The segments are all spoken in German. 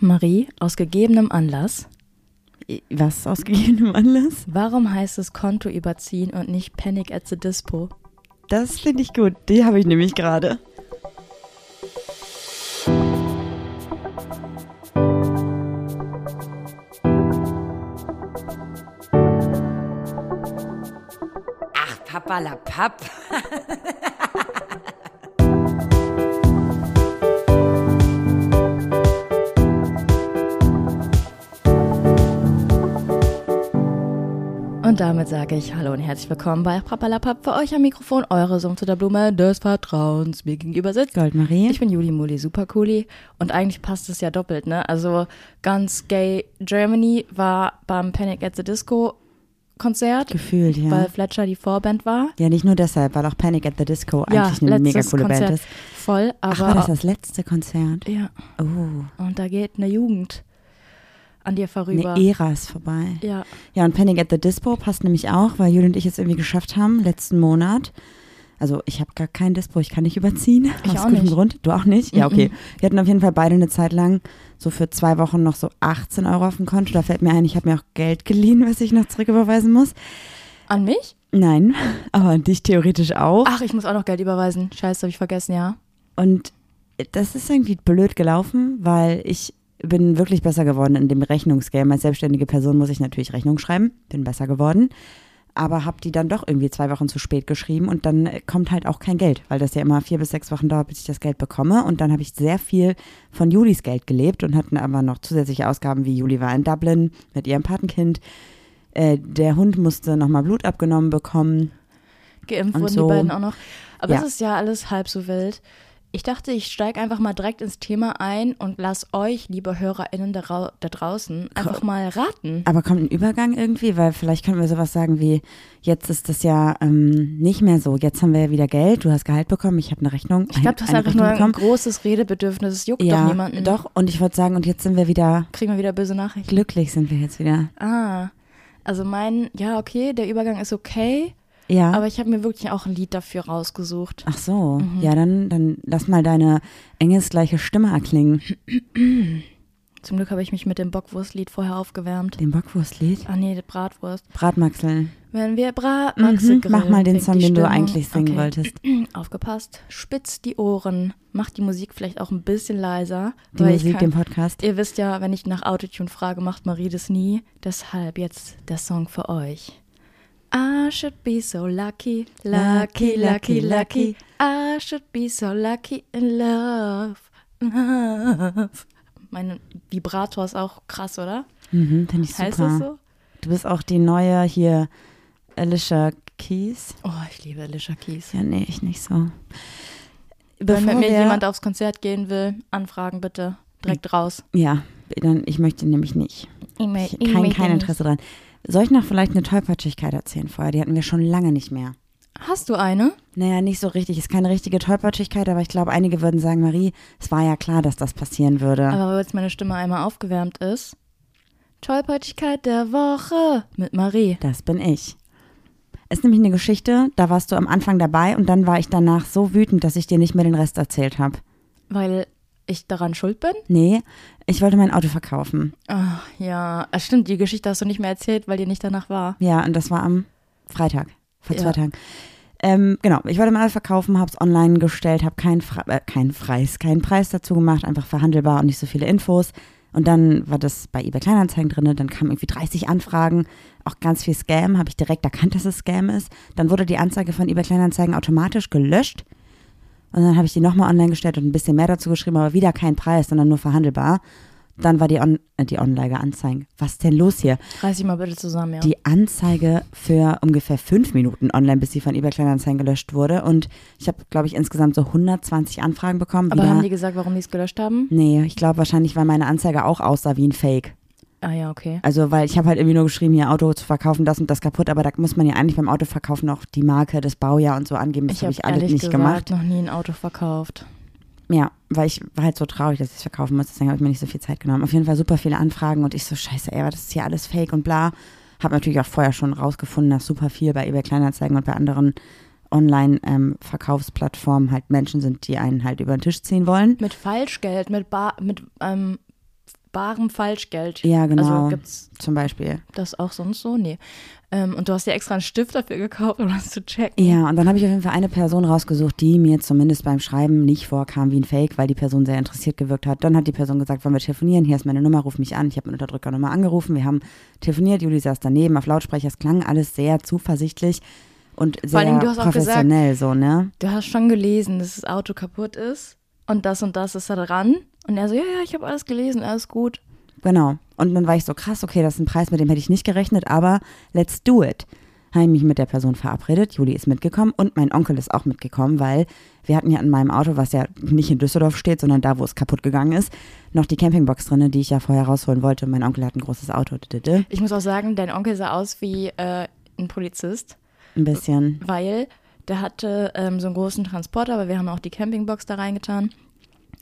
Marie, aus gegebenem Anlass. Was aus gegebenem Anlass? Warum heißt es Konto überziehen und nicht Panic at the Dispo? Das finde ich gut. Die habe ich nämlich gerade. Ach, Papa la Papp. damit sage ich Hallo und herzlich willkommen bei Papalapap für euch am Mikrofon, eure zu der Blume des Vertrauens. Mir gegenüber sitzt Goldmarie. Ich bin Juli Muli Supercooli und eigentlich passt es ja doppelt, ne? Also ganz gay Germany war beim Panic at the Disco Konzert, Gefühlt, ja. weil Fletcher die Vorband war. ja, nicht nur deshalb, weil auch Panic at the Disco Ja, eigentlich eine mega coole Konzert. Band ist. Voll, aber Ach, war das das letzte Konzert? ja, Oh, und da geht eine Jugend an dir vorüber. eine Ära ist vorbei. ja, Ja, und Panic at the Dispo passt nämlich auch, weil Juli und ich es irgendwie geschafft haben, letzten Monat. Also ich habe gar kein Dispo, ich kann nicht überziehen. Ich aus auch gutem nicht. Grund. Du auch nicht? Ja, okay. Wir hatten auf jeden Fall beide eine Zeit lang so für zwei Wochen noch so 18 Euro auf dem Konto. Da fällt mir ein, ich habe mir auch Geld geliehen, was ich noch zurücküberweisen muss. an mich? Nein, aber an dich theoretisch auch. Ach, ich muss auch noch Geld überweisen. Scheiße, habe ich vergessen, ja. Und das ist irgendwie blöd gelaufen, weil ich bin wirklich besser geworden in dem Rechnungsgame. Als selbstständige Person muss ich natürlich Rechnung schreiben, bin besser geworden, aber habe die dann doch irgendwie zwei Wochen zu spät geschrieben und dann kommt halt auch kein Geld, weil das ja immer vier bis sechs Wochen dauert, bis ich das Geld bekomme. Und dann habe ich sehr viel von Julis Geld gelebt und hatten aber noch zusätzliche Ausgaben, wie Juli war in Dublin mit ihrem Patenkind. Äh, der Hund musste nochmal Blut abgenommen bekommen. Geimpft Und wurden so. die beiden auch noch. Aber Ja. es ist ja alles halb so wild. Ich dachte, ich steige einfach mal direkt ins Thema ein und lass euch, liebe HörerInnen da, da draußen, einfach mal raten. Aber kommt ein Übergang irgendwie? Weil vielleicht könnten wir sowas sagen wie, jetzt ist das ja ähm, nicht mehr so. Jetzt haben wir ja wieder Geld, du hast Gehalt bekommen, ich habe eine Rechnung. Ich glaube, du hast eine einfach nur Rechnung ein bekommen. großes Redebedürfnis. Es juckt ja, doch niemanden. Doch, und ich würde sagen, und jetzt sind wir wieder, Kriegen wir wieder böse Nachrichten. glücklich sind wir jetzt wieder. Ah. Also mein, ja, okay, der Übergang ist okay, Ja. aber ich habe mir wirklich auch ein Lied dafür rausgesucht. Ach so, Mhm. ja, dann, dann lass mal deine engelsgleiche Stimme erklingen. Zum Glück habe ich mich mit dem Bockwurstlied vorher aufgewärmt. Den Bockwurstlied. Ah nee, Bratwurst. Bratmaxeln. Wenn wir Mhm, grillen, mach mal den Song, den du eigentlich singen okay. wolltest. Aufgepasst. Spitzt die Ohren. Macht die Musik vielleicht auch ein bisschen leiser. Die weil Musik, ich kann, den Podcast. Ihr wisst ja, wenn ich nach Autotune frage, macht Marie das nie. Deshalb jetzt der Song für euch. I should be so lucky, lucky, lucky, lucky. I should be so lucky in love, love. Mein Vibrator ist auch krass, oder? Mhm, finde ich super. Heißt das so? Du bist auch die neue hier, Alicia Keys. Oh, ich liebe Alicia Keys. Ja, nee, ich nicht so. Wenn mit mir jemand aufs Konzert gehen will, anfragen bitte. Direkt raus. Ja, dann, ich möchte nämlich nicht. E-Mail, Ich, kein, kein Interesse dran. Soll ich noch vielleicht eine Tollpatschigkeit erzählen vorher? Die hatten wir schon lange nicht mehr. Hast du eine? Naja, nicht so richtig. Ist keine richtige Tollpatschigkeit, aber ich glaube, einige würden sagen, Marie, es war ja klar, dass das passieren würde. Aber weil jetzt meine Stimme einmal aufgewärmt ist. Tollpatschigkeit der Woche mit Marie. das bin ich. Es ist nämlich eine Geschichte, da warst du am Anfang dabei und dann war ich danach so wütend, dass ich dir nicht mehr den Rest erzählt habe. Weil ich daran schuld bin? Nee, ich wollte mein Auto verkaufen. Ach, ja. Es stimmt, die Geschichte hast du nicht mehr erzählt, weil dir nicht danach war. Ja, und das war am Freitag, vor Ja. zwei Tagen. Ähm, genau, ich wollte mal verkaufen, habe es online gestellt, habe keinen Fre äh, keinen Preis, keinen Preis dazu gemacht, einfach verhandelbar und nicht so viele Infos. Und dann war das bei eBay Kleinanzeigen drin, dann kamen irgendwie 30 Anfragen, auch ganz viel Scam, habe ich direkt erkannt, dass es Scam ist. Dann wurde die Anzeige von eBay Kleinanzeigen automatisch gelöscht. Und dann habe ich die nochmal online gestellt und ein bisschen mehr dazu geschrieben, aber wieder kein Preis, sondern nur verhandelbar. Dann war die, On äh, die Online-Anzeigen. Was ist denn los hier? Reiß dich mal bitte zusammen, ja. die Anzeige für ungefähr fünf Minuten online, bis sie von eBay Kleinanzeigen gelöscht wurde. Und ich habe, glaube ich, insgesamt so 120 Anfragen bekommen. Aber wieder. haben die gesagt, warum die es gelöscht haben? nee, ich glaube wahrscheinlich, weil meine Anzeige auch aussah wie ein Fake. Ah ja, okay. Also, weil ich habe halt irgendwie nur geschrieben, hier Auto zu verkaufen, das und das kaputt, aber da muss man ja eigentlich beim Autoverkaufen auch die Marke, das Baujahr und so angeben. Das Ich habe habe ich alles nicht gesagt gemacht. noch nie ein Auto verkauft. Ja, weil ich war halt so traurig, dass ich es verkaufen muss, deswegen habe ich mir nicht so viel Zeit genommen. Auf jeden Fall super viele Anfragen und ich so, scheiße, ey, das ist hier alles fake und bla. Habe natürlich auch vorher schon rausgefunden, dass super viel bei eBay Kleinanzeigen und bei anderen Online-Verkaufsplattformen halt Menschen sind, die einen halt über den Tisch ziehen wollen. Mit Falschgeld, mit, Bar, mit ähm, barem Falschgeld. Ja, genau. Also gibt's Zum Beispiel. das auch sonst so? Nee. Ähm, und du hast dir extra einen Stift dafür gekauft, um das zu checken. Ja, und dann habe ich auf jeden Fall eine Person rausgesucht, die mir zumindest beim Schreiben nicht vorkam wie ein Fake, weil die Person sehr interessiert gewirkt hat. Dann hat die Person gesagt, wollen wir telefonieren? Hier ist meine Nummer, ruf mich an. Ich habe mit Unterdrückernummer angerufen. Wir haben telefoniert. Juli saß daneben auf Lautsprecher. Es klang alles sehr zuversichtlich und sehr allem, du hast auch professionell so, ne? Du hast schon gelesen, dass das Auto kaputt ist und das und das ist da dran. Und er so, ja, ja, ich habe alles gelesen, alles gut. Genau. Und dann war ich so krass, okay, das ist ein Preis, mit dem hätte ich nicht gerechnet, aber let's do it. Habe ich mich mit der Person verabredet. Juli ist mitgekommen und mein Onkel ist auch mitgekommen, weil wir hatten ja in meinem Auto, was ja nicht in Düsseldorf steht, sondern da, wo es kaputt gegangen ist, noch die Campingbox drin, die ich ja vorher rausholen wollte. Mein Onkel hat ein großes Auto. Ich muss auch sagen, dein Onkel sah aus wie äh, ein Polizist, Ein bisschen. weil der hatte ähm, so einen großen Transporter, aber wir haben auch die Campingbox da reingetan.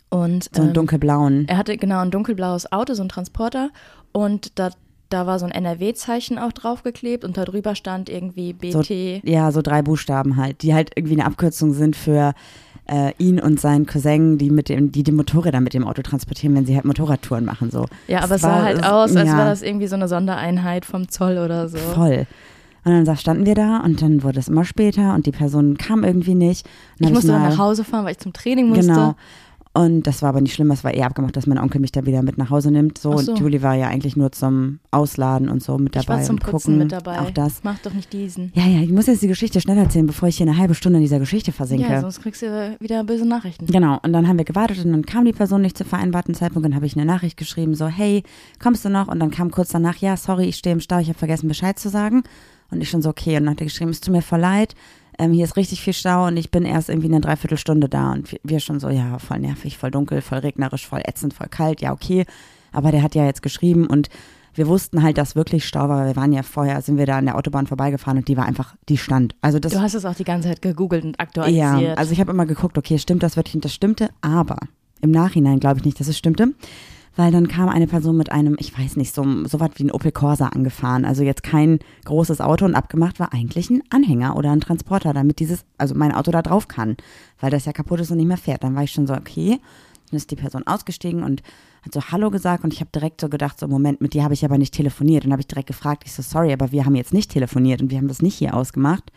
Und So einen ähm, dunkelblauen. er hatte genau ein dunkelblaues Auto, so ein Transporter und da, da war so ein NRW-Zeichen auch draufgeklebt und da drüber stand irgendwie So, BT. ja, so drei Buchstaben halt, die halt irgendwie eine Abkürzung sind für äh, ihn und seinen Cousin, die mit dem, die die Motorräder mit dem Auto transportieren, wenn sie halt Motorradtouren machen. So. Ja, aber es sah halt aus, als ja. wäre das irgendwie so eine Sondereinheit vom Zoll oder so. Voll. Und dann standen wir da und dann wurde es immer später und die Person kam irgendwie nicht. Ich musste dann mal- nach Hause fahren, weil ich zum Training musste. Genau. Und das war aber nicht schlimm, es war eher abgemacht, dass mein Onkel mich da wieder mit nach Hause nimmt. So, Ach so. und Julie war ja eigentlich nur zum Ausladen und so mit Ich dabei war zum und Putzen gucken. mit dabei. Auch das. Mach doch nicht diesen. Ja, ja, ich muss jetzt die Geschichte schnell erzählen, bevor ich hier eine halbe Stunde in dieser Geschichte versinke. Ja, sonst kriegst du wieder böse Nachrichten. Genau, und dann haben wir gewartet und dann kam die Person nicht zum vereinbarten Zeitpunkt dann habe ich eine Nachricht geschrieben, so, hey, kommst du noch? Und dann kam kurz danach, ja, sorry, ich stehe im Stau, ich habe vergessen Bescheid zu sagen. Und ich schon so, okay, und dann hat er geschrieben, es tut mir voll leid, ähm, hier ist richtig viel Stau und ich bin erst irgendwie eine Dreiviertelstunde da. Und wir- schon so, ja, voll nervig, voll dunkel, voll regnerisch, voll ätzend, voll kalt, ja, okay. Aber der hat ja jetzt geschrieben und wir wussten halt, dass wirklich Stau war, weil wir waren ja vorher, sind wir da an der Autobahn vorbeigefahren und die war einfach, die stand. Also das Du hast es auch die ganze Zeit gegoogelt und aktualisiert. ja, also ich habe immer geguckt, okay, stimmt das wirklich? Und das stimmte, aber im Nachhinein glaube ich nicht, dass es stimmte. Weil dann kam eine Person mit einem, ich weiß nicht, so, so was wie ein Opel Corsa angefahren. Also jetzt kein großes Auto und abgemacht war eigentlich ein Anhänger oder ein Transporter, damit dieses, also mein Auto da drauf kann. Weil das ja kaputt ist und nicht mehr fährt. Dann war ich schon so, okay. Dann ist die Person ausgestiegen und hat so Hallo gesagt und ich habe direkt so gedacht, so Moment, mit dir habe ich aber nicht telefoniert. Und habe ich direkt gefragt, ich so, sorry, aber wir haben jetzt nicht telefoniert und wir haben das nicht hier ausgemacht.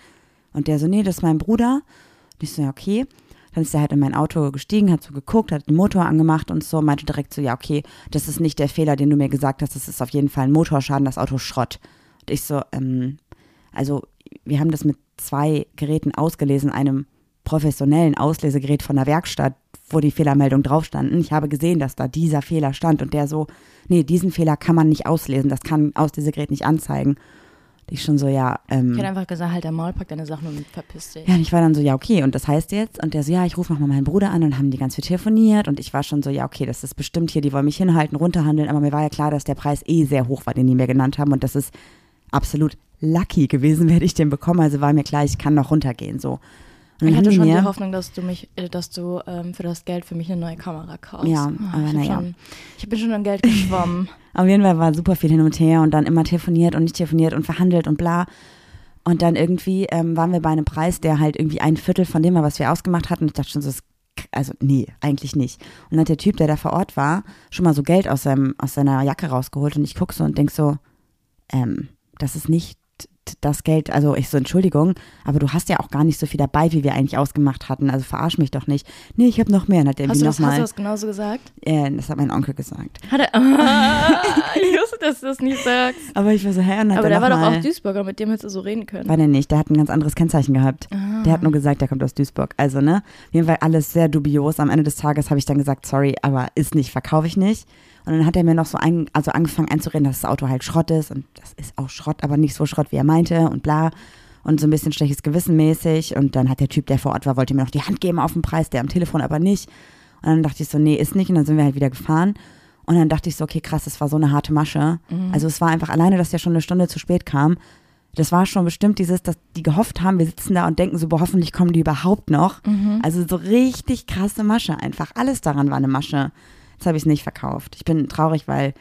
Und der so, nee, das ist mein Bruder. Und ich so, ja, okay. Dann ist er halt in mein Auto gestiegen, hat so geguckt, hat den Motor angemacht und so, meinte direkt so, ja, okay, das ist nicht der Fehler, den du mir gesagt hast, das ist auf jeden Fall ein Motorschaden, das Auto Schrott. Und ich so, ähm, also wir haben das mit zwei Geräten ausgelesen, einem professionellen Auslesegerät von der Werkstatt, wo die Fehlermeldung drauf standen. Ich habe gesehen, dass da dieser Fehler stand und der so, nee, diesen Fehler kann man nicht auslesen, das kann Auslesegerät nicht anzeigen. Ich schon so, ja, ähm, Ich hätte einfach gesagt, halt der Maul, pack deine Sachen und verpiss dich. ja, und ich war dann so, ja, okay, und das heißt jetzt? Und der so, ja, ich rufe nochmal meinen Bruder an und haben die ganz viel telefoniert. Und ich war schon so, ja, okay, das ist bestimmt hier, die wollen mich hinhalten, runterhandeln. Aber mir war ja klar, dass der Preis eh sehr hoch war, den die mir genannt haben. Und das ist absolut lucky gewesen, werde ich den bekommen. Also war mir klar, ich kann noch runtergehen, so. Ich haben hatte schon mir, die Hoffnung, dass du mich, äh, dass du ähm, für das Geld für mich eine neue Kamera kaufst. Ja, Ah, aber naja. Ich bin schon an Geld geschwommen. Auf jeden Fall war super viel hin und her und dann immer telefoniert und nicht telefoniert und verhandelt und bla. Und dann irgendwie ähm, waren wir bei einem Preis, der halt irgendwie ein Viertel von dem war, was wir ausgemacht hatten. Ich dachte schon so, also nee, eigentlich nicht. Und dann hat der Typ, der da vor Ort war, schon mal so Geld aus, seinem, aus seiner Jacke rausgeholt und ich gucke so und denk so, ähm, das ist nicht das Geld, also ich so, Entschuldigung, aber du hast ja auch gar nicht so viel dabei, wie wir eigentlich ausgemacht hatten, also verarsch mich doch nicht. Nee, ich habe noch mehr. Hat Hast du, das, hast du das genauso gesagt? äh, das hat mein Onkel gesagt. Hat er, ah, ich wusste, dass du das nicht sagst. Aber ich war so, hä? Und hat Aber er der war doch mal- auch Duisburger, mit dem hättest du so reden können. War der nicht, der hat ein ganz anderes Kennzeichen gehabt. Ah. Der hat nur gesagt, der kommt aus Duisburg. Also, ne? Auf jeden Fall alles sehr dubios. Am Ende des Tages habe ich dann gesagt, sorry, aber ist nicht, verkaufe ich nicht. Und dann hat er mir noch so ein, also angefangen einzureden, dass das Auto halt Schrott ist. Und das ist auch Schrott, aber nicht so Schrott, wie er meinte und bla. Und so ein bisschen schlechtes Gewissen mäßig. Und dann hat der Typ, der vor Ort war, wollte mir noch die Hand geben auf den Preis, der am Telefon aber nicht. Und dann dachte ich so, nee, ist nicht. Und dann sind wir halt wieder gefahren. Und dann dachte ich so, okay, krass, das war so eine harte Masche. Also es war einfach alleine, dass der schon eine Stunde zu spät kam. Das war schon bestimmt dieses, dass die gehofft haben, wir sitzen da und denken so, boah, hoffentlich kommen die überhaupt noch. Also so richtig krasse Masche einfach. Alles daran war eine Masche. Jetzt habe ich es nicht verkauft. Ich bin traurig, weil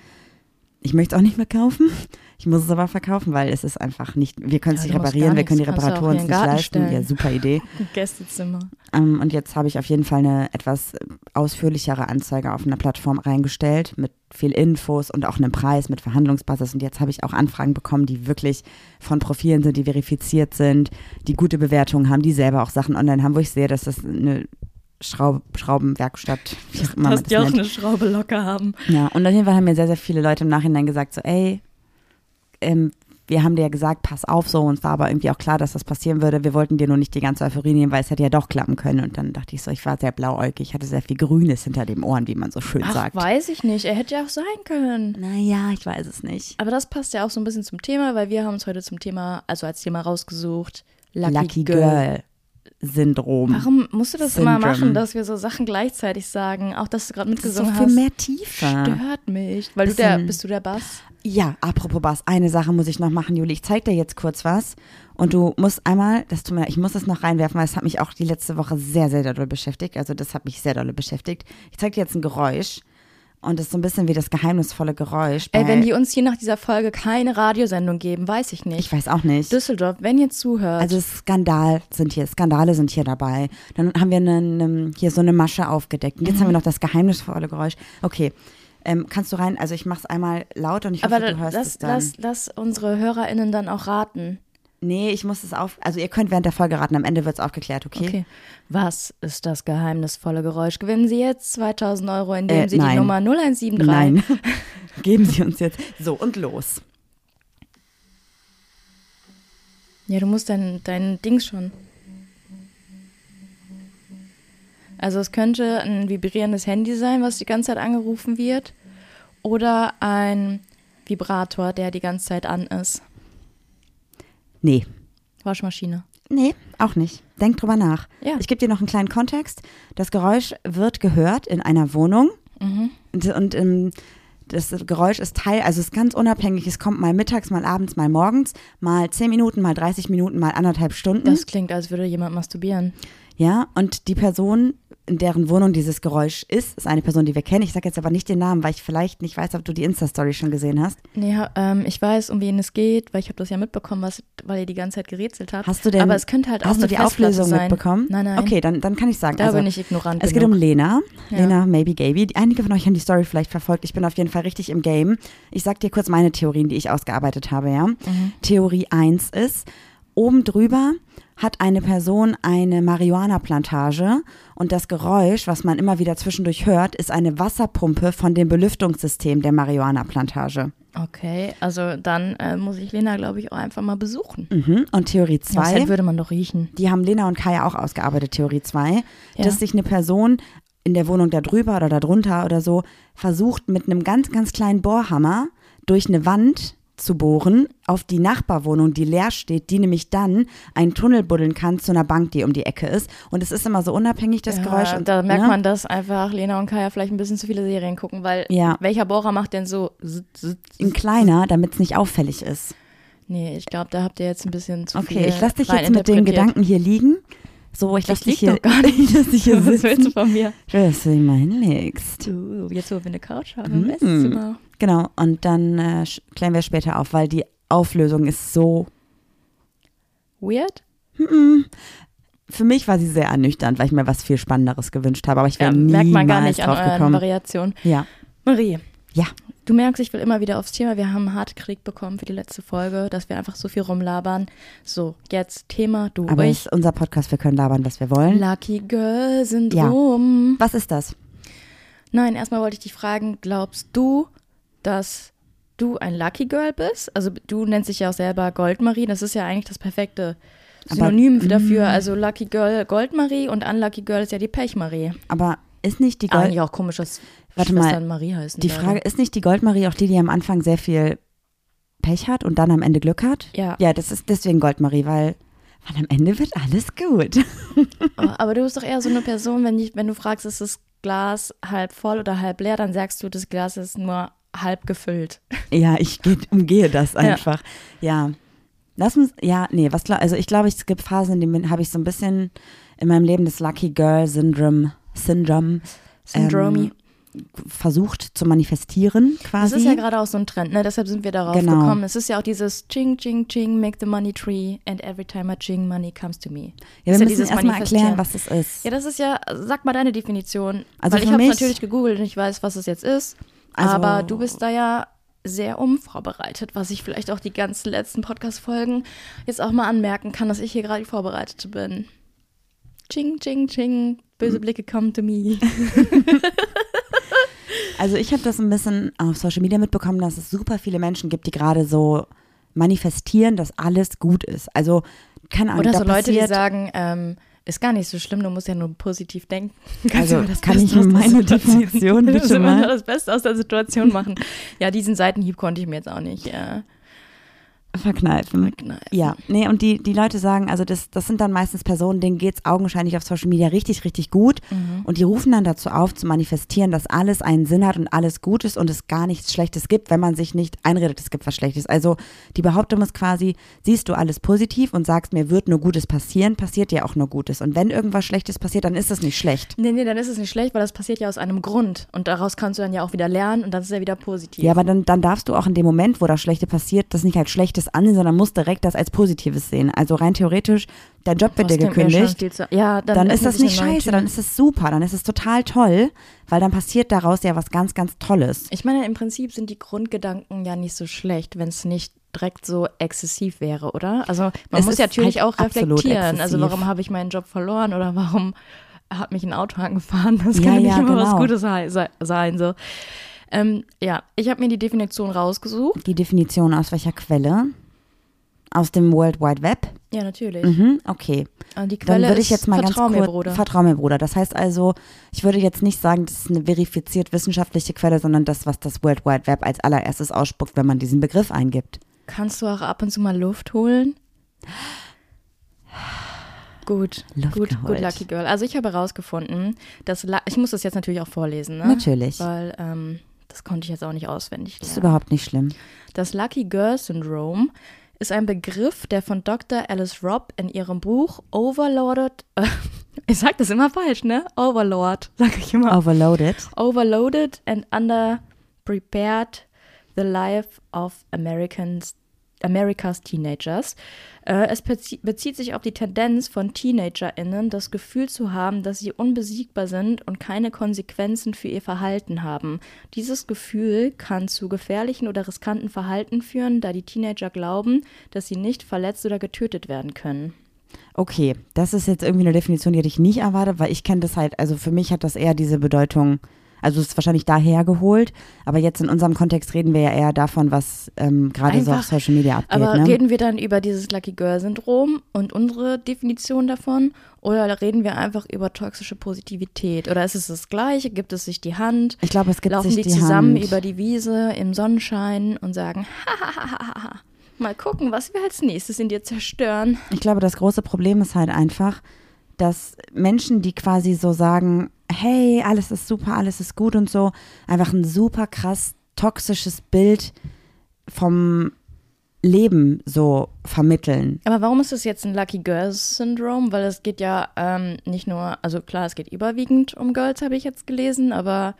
ich möchte es auch nicht mehr kaufen. Ich muss es aber verkaufen, weil es ist einfach nicht, wir können es Ja, nicht reparieren, wir können die Reparaturen uns nicht leisten. stellen. Ja, super Idee. Gästezimmer. Ähm, und jetzt habe ich auf jeden Fall eine etwas ausführlichere Anzeige auf einer Plattform reingestellt mit viel Infos und auch einem Preis mit Verhandlungsbasis. Und jetzt habe ich auch Anfragen bekommen, die wirklich von Profilen sind, die verifiziert sind, die gute Bewertungen haben, die selber auch Sachen online haben, wo ich sehe, dass das eine Schraub Schraubenwerkstatt, wie auch immer Dass das die auch nennt. eine Schraube locker haben. Ja, und auf jeden Fall haben mir sehr, sehr viele Leute im Nachhinein gesagt, so, ey, ähm, wir haben dir ja gesagt, pass auf so, uns war aber irgendwie auch klar, dass das passieren würde. Wir wollten dir nur nicht die ganze Euphorie nehmen, weil es hätte ja doch klappen können. Und dann dachte ich so, ich war sehr blauäugig, ich hatte sehr viel Grünes hinter den Ohren, wie man so schön Ach, sagt. weiß ich nicht. Er hätte ja auch sein können. Naja, ich weiß es nicht. Aber das passt ja auch so ein bisschen zum Thema, weil wir haben uns heute zum Thema, also als Thema rausgesucht, Lucky, Lucky, Girl. Girl. Syndrom. Warum musst du das immer Syndrome. machen, dass wir so Sachen gleichzeitig sagen? Auch, dass du gerade das ist so mitgesungen für hast. mehr Tiefe. Stört mich. Weil du der, bist du der Bass? Ja, apropos Bass, eine Sache muss ich noch machen, Juli. Ich zeig dir jetzt kurz was. Und du musst einmal, das tut mir, ich muss das noch reinwerfen, weil es hat mich auch die letzte Woche sehr, sehr doll beschäftigt. Also das hat mich sehr doll beschäftigt. Ich zeig dir jetzt ein Geräusch. Und das ist so ein bisschen wie das geheimnisvolle Geräusch. Ey, wenn die uns hier nach dieser Folge keine Radiosendung geben, weiß ich nicht. ich weiß auch nicht. Düsseldorf, wenn ihr zuhört. Also Skandal sind hier, Skandale sind hier dabei. Dann haben wir einen, ähm, hier so eine Masche aufgedeckt. Und jetzt Mhm. haben wir noch das geheimnisvolle Geräusch. Okay, ähm, kannst du rein? Also ich mach's einmal laut und ich hoffe, aber du hörst lass, es dann. lass, lass unsere HörerInnen dann auch raten. Nee, ich muss es auf. Also ihr könnt während der Folge raten. Am Ende wird's aufgeklärt, okay? Okay. Was ist das geheimnisvolle Geräusch? Gewinnen Sie jetzt 2000 Euro, indem Äh, Sie die nein. Nummer 0173. Nein. Geben Sie uns jetzt. So und los. Ja, du musst dein, dein Ding schon. Also es könnte ein vibrierendes Handy sein, was die ganze Zeit angerufen wird. Oder ein Vibrator, der die ganze Zeit an ist. Nee. Waschmaschine. Nee, auch nicht. Denk drüber nach. Ja. Ich gebe dir noch einen kleinen Kontext. Das Geräusch wird gehört in einer Wohnung. Mhm. Und, und ähm, das Geräusch ist Teil, also es ist ganz unabhängig. Es kommt mal mittags, mal abends, mal morgens, mal 10 Minuten, mal 30 Minuten, mal anderthalb Stunden. Das klingt, als würde jemand masturbieren. ja, und die Person, in deren Wohnung dieses Geräusch ist, ist eine Person, die wir kennen. Ich sage jetzt aber nicht den Namen, weil ich vielleicht nicht weiß, ob du die Insta-Story schon gesehen hast. Nee, ähm, ich weiß, um wen es geht, weil ich habe das ja mitbekommen, was, weil ihr die ganze Zeit gerätselt habt. Hast du denn, Aber es könnte halt auch hast du die Festplatte Auflösung sein. mitbekommen? Nein, nein. Okay, dann, dann kann ich sagen. Da also, bin ich ignorant Es geht genug. um Lena. Ja. Lena, maybe Gaby. Die- Einige von euch haben die Story vielleicht verfolgt. Ich bin auf jeden Fall richtig im Game. Ich sag dir kurz meine Theorien, die ich ausgearbeitet habe, ja. Mhm. Theorie 1 ist, oben drüber hat eine Person eine Marihuana-Plantage und das Geräusch, was man immer wieder zwischendurch hört, ist eine Wasserpumpe von dem Belüftungssystem der Marihuana-Plantage. Okay, also dann äh, muss ich Lena, glaube ich, auch einfach mal besuchen. Mhm. Und Theorie Ja, das 2, würde man doch riechen. die haben Lena und Kaya auch ausgearbeitet, Theorie 2, Ja. dass sich eine Person in der Wohnung da drüber oder da drunter oder so versucht mit einem ganz, ganz kleinen Bohrhammer durch eine Wand zu bohren auf die Nachbarwohnung, die leer steht, die nämlich dann einen Tunnel buddeln kann zu einer Bank, die um die Ecke ist. Und es ist immer so unabhängig, das ja, Geräusch. Und, da merkt ne? man, dass einfach Lena und Kaya vielleicht ein bisschen zu viele Serien gucken, weil Ja. welcher Bohrer macht denn so? Ein kleiner, damit es nicht auffällig ist. Nee, ich glaube, da habt ihr jetzt ein bisschen zu viel Okay, ich lasse dich jetzt mit den. Gedanken hier liegen. So, ich lasse dich hier, gar nicht. ich lass dich hier Was willst du von mir? Ich will, dass du dich mal hinlegst. Du, jetzt wo wir eine Couch haben im Mhm. Esszimmer. Genau, und dann äh, klären wir später auf, weil die Auflösung ist so. Weird? Mm, Für mich war sie sehr ernüchternd, weil ich mir was viel Spannenderes gewünscht habe, aber ich wäre Ja, niemals merkt man gar nicht an drauf euren gekommen. Variationen. Ja, Marie. Ja. Du merkst, ich will immer wieder aufs Thema. Wir haben einen Hartkrieg bekommen für die letzte Folge, dass wir einfach so viel rumlabern. So, jetzt Thema, du, aber es ich. ist unser Podcast, wir können labern, was wir wollen. Lucky Girl Syndrom. Was ist das? Nein, erstmal wollte ich dich fragen, glaubst du, dass du ein Lucky Girl bist? Also du nennst dich ja auch selber Goldmarie, das ist ja eigentlich das perfekte Synonym Aber, dafür. mm. Also Lucky Girl Goldmarie und Unlucky Girl ist ja die Pechmarie. Aber ist nicht die Gold Eigentlich auch komisch, dass Warte mal, Schwestern Marie heißen. die. Frage ist nicht die Goldmarie auch die, die am Anfang sehr viel Pech hat und dann am Ende Glück hat? Ja. Ja, das ist deswegen Goldmarie, weil, weil am Ende wird alles gut. Aber aber du bist doch eher so eine Person, wenn, ich, wenn du fragst, ist das Glas halb voll oder halb leer, dann sagst du, das Glas ist nur halb gefüllt. Ja, ich geh, umgehe das einfach. Ja. Lass uns, ja, nee, was also ich glaube, es gibt Phasen, in denen habe ich so ein bisschen in meinem Leben das Lucky Girl Syndrome, Syndrome. Syndrome. Ähm, versucht zu manifestieren quasi. Das ist ja gerade auch so ein Trend, ne? deshalb sind wir darauf Genau. gekommen. Es ist ja auch dieses Ching, Ching, Ching, make the money tree and every time I ching, money comes to me. ja, Ist wir müssen dieses erstmal erklären, was es ist. Ja, das ist ja, sag mal deine Definition. Also Weil ich habe natürlich gegoogelt und ich weiß, was es jetzt ist. Also- aber du bist da ja sehr unvorbereitet, was ich vielleicht auch die ganzen letzten Podcast-Folgen jetzt auch mal anmerken kann, dass ich hier gerade die Vorbereitete bin. Ching, ching, ching. Böse Blicke come to me. Also ich habe das ein bisschen auf Social Media mitbekommen, dass es super viele Menschen gibt, die gerade so manifestieren, dass alles gut ist. Also keine Ahnung, Oder da so Leute, die sagen, ähm, ist gar nicht so schlimm, du musst ja nur positiv denken. Kannst Also, das kann Beste ich aus meine Situation- Definition bitte mal? das Beste aus der Situation machen. ja, diesen Seitenhieb konnte ich mir jetzt auch nicht äh, verkneifen. kneifen. Ja, nee, und die, die Leute sagen, also das, das sind dann meistens Personen, denen geht's augenscheinlich auf Social Media richtig, richtig gut. Mhm. Und die rufen dann dazu auf, zu manifestieren, dass alles einen Sinn hat und alles gut ist und es gar nichts Schlechtes gibt, wenn man sich nicht einredet, es gibt was Schlechtes. Also die Behauptung ist quasi, siehst du alles positiv und sagst, mir wird nur Gutes passieren, passiert dir auch nur Gutes. Und wenn irgendwas Schlechtes passiert, dann ist es nicht schlecht. Nee, nee, dann ist es nicht schlecht, weil das passiert ja aus einem Grund. Und daraus kannst du dann ja auch wieder lernen und dann ist es ja wieder positiv. Ja, aber dann, dann darfst du auch in dem Moment, wo das Schlechte passiert, das nicht als Schlechtes ansehen, sondern musst direkt das als Positives sehen. Also rein theoretisch, dein Job wird dir gekündigt. zu- Ja, dann, dann ist das nicht scheiße, dann ist es super, dann ist es total toll, weil dann passiert daraus ja was ganz, ganz Tolles. Ich meine, im Prinzip sind die Grundgedanken ja nicht so schlecht, wenn es nicht direkt so exzessiv wäre, oder? Also man Es muss ja natürlich halt auch reflektieren. Also warum habe ich meinen Job verloren oder warum hat mich ein Auto angefahren? Das Ja, kann ja, nicht ja, immer was genau. Gutes sei, sei, sein. So. Ähm, ja, ich habe mir die Definition rausgesucht. Die Definition aus welcher Quelle? Aus dem World Wide Web? Ja, natürlich. Mhm, okay. Und die Dann Quelle würde ist ich jetzt mal Vertrau ganz mir, kurz. Bruder. Vertrau mir, Bruder. Das heißt also, ich würde jetzt nicht sagen, das ist eine verifiziert wissenschaftliche Quelle, sondern das, was das World Wide Web als allererstes ausspuckt, wenn man diesen Begriff eingibt. Kannst du auch ab und zu mal Luft holen? Gut, Luft gut, geholt. gut, Lucky Girl. Also ich habe herausgefunden, dass La ich muss das jetzt natürlich auch vorlesen, ne? Natürlich. Weil ähm, das konnte ich jetzt auch nicht auswendig Das ist lernen. überhaupt nicht schlimm. Das Lucky Girl Syndrome ist ein Begriff, der von Dr. Alice Robb in ihrem Buch Overloaded, äh, ich sag das immer falsch, ne? Overlord, sag ich immer. Overloaded. Overloaded and Underprepared the Life of Americans, America's Teenagers. Äh, es bezie bezieht sich auf die Tendenz von TeenagerInnen, das Gefühl zu haben, dass sie unbesiegbar sind und keine Konsequenzen für ihr Verhalten haben. Dieses Gefühl kann zu gefährlichen oder riskanten Verhalten führen, da die Teenager glauben, dass sie nicht verletzt oder getötet werden können. Okay, das ist jetzt irgendwie eine Definition, die hätte ich nicht erwartet, weil ich kenne das halt, also für mich hat das eher diese Bedeutung, also es ist wahrscheinlich daher geholt, aber jetzt in unserem Kontext reden wir ja eher davon, was ähm, gerade so auf Social Media abgeht. Aber ne? reden wir dann über dieses Lucky Girl Syndrom und unsere Definition davon oder reden wir einfach über toxische Positivität oder ist es das gleiche? Gibt es sich die Hand? ich glaube, es gibt Laufen sich die, die zusammen Hand. über die Wiese im Sonnenschein und sagen, hahaha, mal gucken, was wir als nächstes in dir zerstören. Ich glaube, das große Problem ist halt einfach, dass Menschen, die quasi so sagen, hey, alles ist super, alles ist gut und so, einfach ein super krass toxisches Bild vom Leben so vermitteln. Aber warum ist das jetzt ein Lucky Girls Syndrom? Weil es geht ja ähm, nicht nur, also klar, es geht überwiegend um Girls, habe ich jetzt gelesen, aber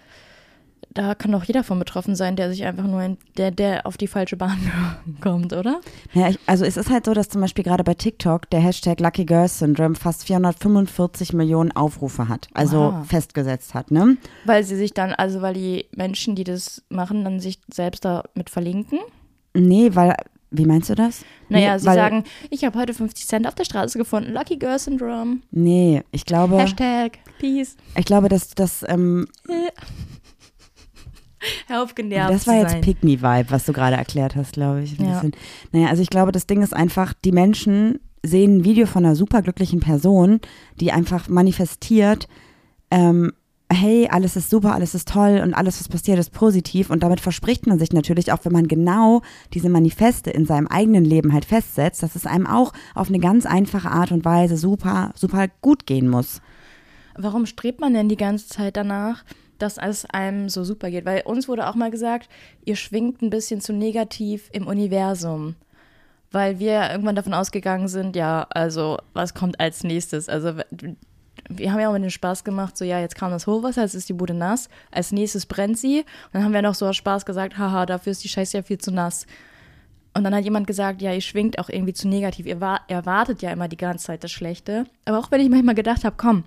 da kann doch jeder von betroffen sein, der sich einfach nur in, der, der auf die falsche Bahn kommt, oder? Ja, ich, also es ist halt so, dass zum Beispiel gerade bei TikTok der Hashtag Lucky Girls Syndrome fast 445 Millionen Aufrufe hat, also Wow. festgesetzt hat, ne? Weil sie sich dann, also weil die Menschen, die das machen, dann sich selbst damit verlinken. Nee, weil, wie meinst du das? Naja, nee, sie sagen, ich habe heute 50 Cent auf der Straße gefunden, Lucky Girl Syndrome, Nee, ich glaube, Hashtag, Peace. ich glaube, dass das, ähm, Hör auf, genervt das war jetzt sein. Pick Me Vibe, was du gerade erklärt hast, glaube ich. Ja. Naja, also ich glaube, das Ding ist einfach, die Menschen sehen ein Video von einer superglücklichen Person, die einfach manifestiert, ähm, hey, alles ist super, alles ist toll und alles, was passiert, ist positiv. Und damit verspricht man sich natürlich auch, wenn man genau diese Manifeste in seinem eigenen Leben halt festsetzt, dass es einem auch auf eine ganz einfache Art und Weise super, super gut gehen muss. Warum strebt man denn die ganze Zeit danach, dass es einem so super geht? Weil uns wurde auch mal gesagt, ihr schwingt ein bisschen zu negativ im Universum. Weil wir irgendwann davon ausgegangen sind, ja, also was kommt als nächstes? Also wir haben ja auch mit den Spaß gemacht, so ja, jetzt kam das Hochwasser, jetzt ist die Bude nass, als nächstes brennt sie. Und dann haben wir noch so aus Spaß gesagt, haha, dafür ist die Scheiße ja viel zu nass. Und dann hat jemand gesagt, ja, ihr schwingt auch irgendwie zu negativ. Ihr wa- erwartet ja immer die ganze Zeit das Schlechte. Aber auch wenn ich manchmal gedacht habe, komm,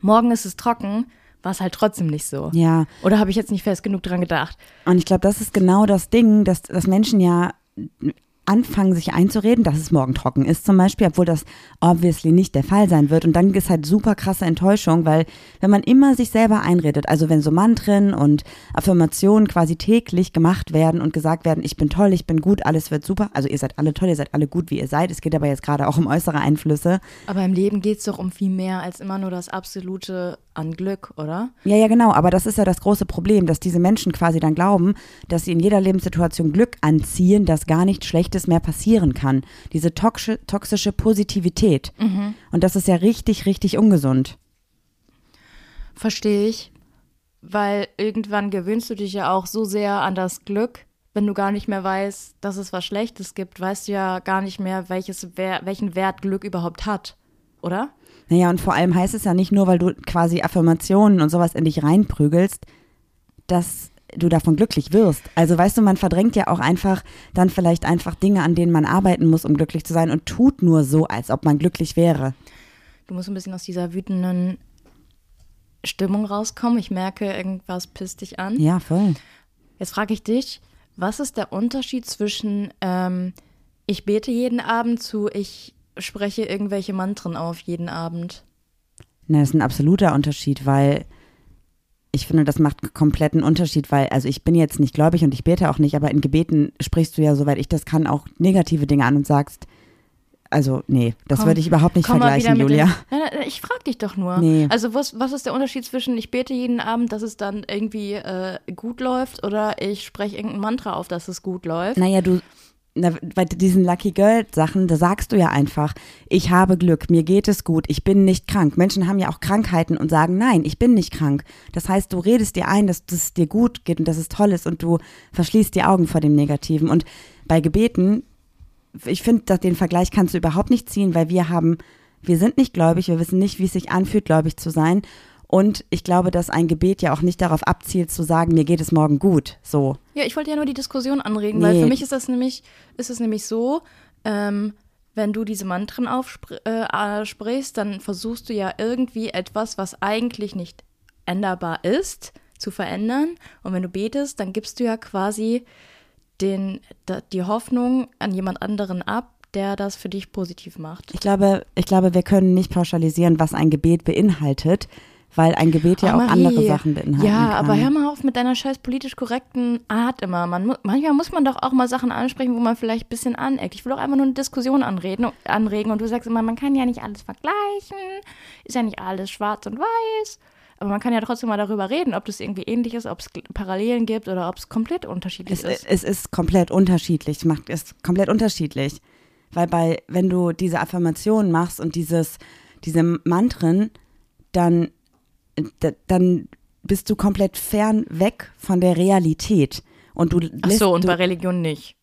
morgen ist es trocken, war es halt trotzdem nicht so. Ja, Oder habe ich jetzt nicht fest genug dran gedacht? und ich glaube, das ist genau das Ding, dass, dass Menschen ja anfangen, sich einzureden, dass es morgen trocken ist zum Beispiel, obwohl das obviously nicht der Fall sein wird. Und dann ist halt super krasse Enttäuschung, weil wenn man immer sich selber einredet, also wenn so Mantren und Affirmationen quasi täglich gemacht werden und gesagt werden, ich bin toll, ich bin gut, alles wird super, also ihr seid alle toll, ihr seid alle gut, wie ihr seid. Es geht aber jetzt gerade auch um äußere Einflüsse. Aber im Leben geht es doch um viel mehr als immer nur das Absolute an Glück, oder? Ja, ja, genau. Aber das ist ja das große Problem, dass diese Menschen quasi dann glauben, dass sie in jeder Lebenssituation Glück anziehen, dass gar nichts Schlechtes mehr passieren kann. Diese toxische, toxische Positivität. Und das ist ja richtig, richtig ungesund. Verstehe ich. Weil irgendwann gewöhnst du dich ja auch so sehr an das Glück, wenn du gar nicht mehr weißt, dass es was Schlechtes gibt, weißt du ja gar nicht mehr, welches, welchen Wert Glück überhaupt hat, oder? Naja, und vor allem heißt es ja nicht nur, weil du quasi Affirmationen und sowas in dich reinprügelst, dass du davon glücklich wirst. Also weißt du, man verdrängt ja auch einfach dann vielleicht einfach Dinge, an denen man arbeiten muss, um glücklich zu sein und tut nur so, als ob man glücklich wäre. Du musst ein bisschen aus dieser wütenden Stimmung rauskommen. Ich merke, irgendwas pisst dich an. Ja, voll. Jetzt frage ich dich, was ist der Unterschied zwischen ähm, ich bete jeden Abend zu ich spreche irgendwelche Mantren auf jeden Abend? Na, das ist ein absoluter Unterschied, weil ich finde, das macht einen kompletten Unterschied, weil, also ich bin jetzt nicht gläubig und ich bete auch nicht, aber in Gebeten sprichst du ja, soweit ich das kann, auch negative Dinge an und sagst, also nee, das Komm, würde ich überhaupt nicht vergleichen, Julia. Den, nein, nein, ich frage dich doch nur. Nee. Also was, was ist der Unterschied zwischen ich bete jeden Abend, dass es dann irgendwie äh, gut läuft oder ich spreche irgendein Mantra auf, dass es gut läuft? Naja, du, na, bei diesen Lucky Girl Sachen, da sagst du ja einfach, ich habe Glück, mir geht es gut, ich bin nicht krank. Menschen haben ja auch Krankheiten und sagen, nein, ich bin nicht krank. Das heißt, du redest dir ein, dass es dir gut geht und dass es toll ist und du verschließt die Augen vor dem Negativen. Und bei Gebeten, ich finde, den Vergleich kannst du überhaupt nicht ziehen, weil wir haben, wir sind nicht gläubig, wir wissen nicht, wie es sich anfühlt, gläubig zu sein. Und ich glaube, dass ein Gebet ja auch nicht darauf abzielt, zu sagen, mir geht es morgen gut. So. Ja, ich wollte ja nur die Diskussion anregen, weil Nee. für mich ist das nämlich, ist es nämlich so, ähm, wenn du diese Mantren aufsprichst, äh, sprichst, dann versuchst du ja irgendwie etwas, was eigentlich nicht änderbar ist, zu verändern. Und wenn du betest, dann gibst du ja quasi den, die Hoffnung an jemand anderen ab, der das für dich positiv macht. Ich glaube, ich glaube, wir können nicht pauschalisieren, was ein Gebet beinhaltet, weil ein Gebet ja Oh, auch andere Sachen beinhalten Ja, kann. aber hör mal auf mit deiner scheiß politisch korrekten Art immer. Man, mu- manchmal muss man doch auch mal Sachen ansprechen, wo man vielleicht ein bisschen aneckt. Ich will doch einfach nur eine Diskussion anreden, anregen und du sagst immer, man kann ja nicht alles vergleichen, ist ja nicht alles schwarz und weiß. Aber man kann ja trotzdem mal darüber reden, ob das irgendwie ähnlich ist, ob es Parallelen gibt oder ob es komplett unterschiedlich es, ist. es ist komplett unterschiedlich. Es macht es komplett unterschiedlich, weil bei wenn du diese Affirmationen machst und dieses diese Mantren, dann dann bist du komplett fern weg von der Realität und du Ach lässt, so, und du, bei Religion nicht.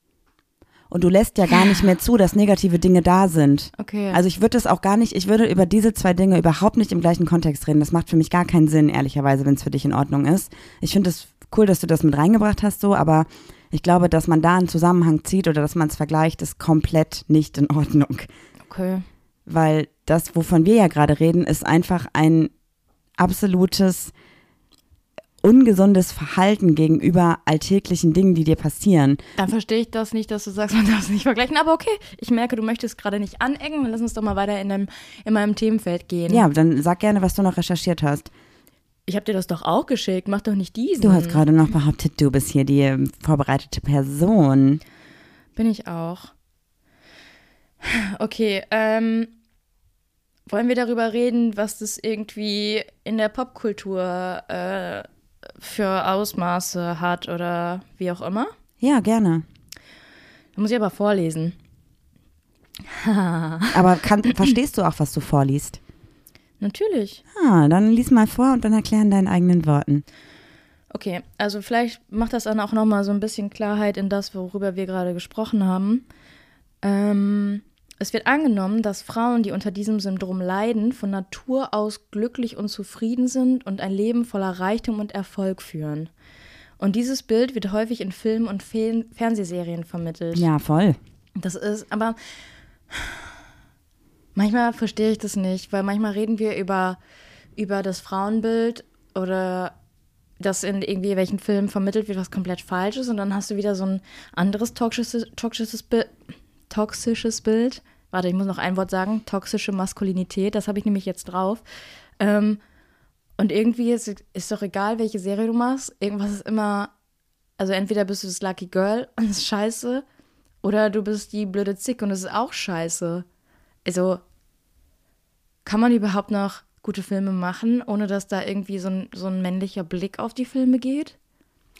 und du lässt ja gar nicht mehr zu, dass negative Dinge da sind. Okay. Also ich würde das auch gar nicht, ich würde über diese zwei Dinge überhaupt nicht im gleichen Kontext reden. Das macht für mich gar keinen Sinn, ehrlicherweise, wenn es für dich in Ordnung ist. Ich finde es cool, dass du das mit reingebracht hast, so, aber ich glaube, dass man da einen Zusammenhang zieht oder dass man es vergleicht, ist komplett nicht in Ordnung. okay. Weil das, wovon wir ja gerade reden, ist einfach ein absolutes ungesundes Verhalten gegenüber alltäglichen Dingen, die dir passieren. Dann verstehe ich das nicht, dass du sagst, man darf es nicht vergleichen. Aber okay, ich merke, du möchtest gerade nicht anecken. Lass uns doch mal weiter in, dem, in meinem Themenfeld gehen. Ja, dann sag gerne, was du noch recherchiert hast. Ich habe dir das doch auch geschickt. Mach doch nicht diesen. Du hast gerade noch behauptet, du bist hier die ähm, vorbereitete Person. Bin ich auch. Okay, ähm, wollen wir darüber reden, was das irgendwie in der Popkultur äh, für Ausmaße hat oder wie auch immer? Ja, gerne. Da muss ich aber vorlesen. Aber kann, verstehst du auch, was du vorliest? Natürlich. Ah, dann lies mal vor und dann erklär in deinen eigenen Worten. Okay, also vielleicht macht das dann auch nochmal so ein bisschen Klarheit in das, worüber wir gerade gesprochen haben. Ähm, Es wird angenommen, dass Frauen, die unter diesem Syndrom leiden, von Natur aus glücklich und zufrieden sind und ein Leben voller Reichtum und Erfolg führen. Und dieses Bild wird häufig in Filmen und Fe Fernsehserien vermittelt. Ja, voll. Das ist, aber manchmal verstehe ich das nicht, weil manchmal reden wir über, über das Frauenbild oder das in irgendwie welchen Filmen vermittelt wird, was komplett falsch ist. Und dann hast du wieder so ein anderes toxisches, toxisches, Bild, toxisches Bild. Warte, ich muss noch ein Wort sagen. Toxische Maskulinität. Das habe ich nämlich jetzt drauf. Ähm, und irgendwie ist, ist doch egal, welche Serie du machst. Irgendwas ist immer. Also entweder bist du das Lucky Girl und das ist scheiße. Oder du bist die blöde Zick und das ist auch scheiße. Also, kann man überhaupt noch gute Filme machen, ohne dass da irgendwie so ein, so ein männlicher Blick auf die Filme geht?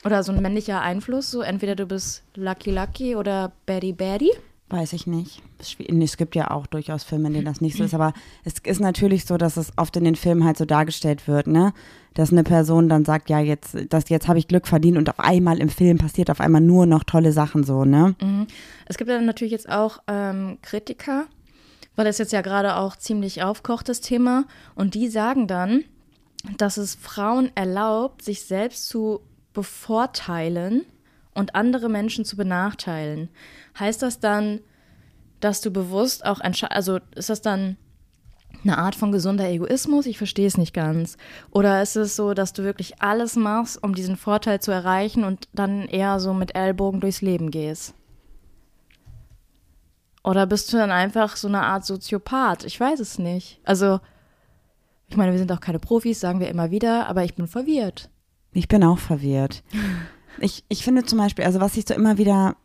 Oder so ein männlicher Einfluss? So entweder du bist Lucky Lucky oder Betty Betty. Weiß ich nicht. Es gibt ja auch durchaus Filme, in denen das nicht so ist, aber es ist natürlich so, dass es oft in den Filmen halt so dargestellt wird, ne? Dass eine Person dann sagt, ja, jetzt, das, jetzt habe ich Glück verdient und auf einmal im Film passiert auf einmal nur noch tolle Sachen so, ne? Es gibt dann natürlich jetzt auch ähm, Kritiker, weil das jetzt ja gerade auch ziemlich aufkocht, das Thema. Und die sagen dann, dass es Frauen erlaubt, sich selbst zu bevorteilen und andere Menschen zu benachteilen. Heißt das dann, dass du bewusst auch entscheidest, also ist das dann eine Art von gesunder Egoismus? Ich verstehe es nicht ganz. Oder ist es so, dass du wirklich alles machst, um diesen Vorteil zu erreichen und dann eher so mit Ellbogen durchs Leben gehst? Oder bist du dann einfach so eine Art Soziopath? Ich weiß es nicht. Also, ich meine, wir sind auch keine Profis, sagen wir immer wieder, aber ich bin verwirrt. Ich bin auch verwirrt. Ich, ich finde zum Beispiel, also was ich so immer wieder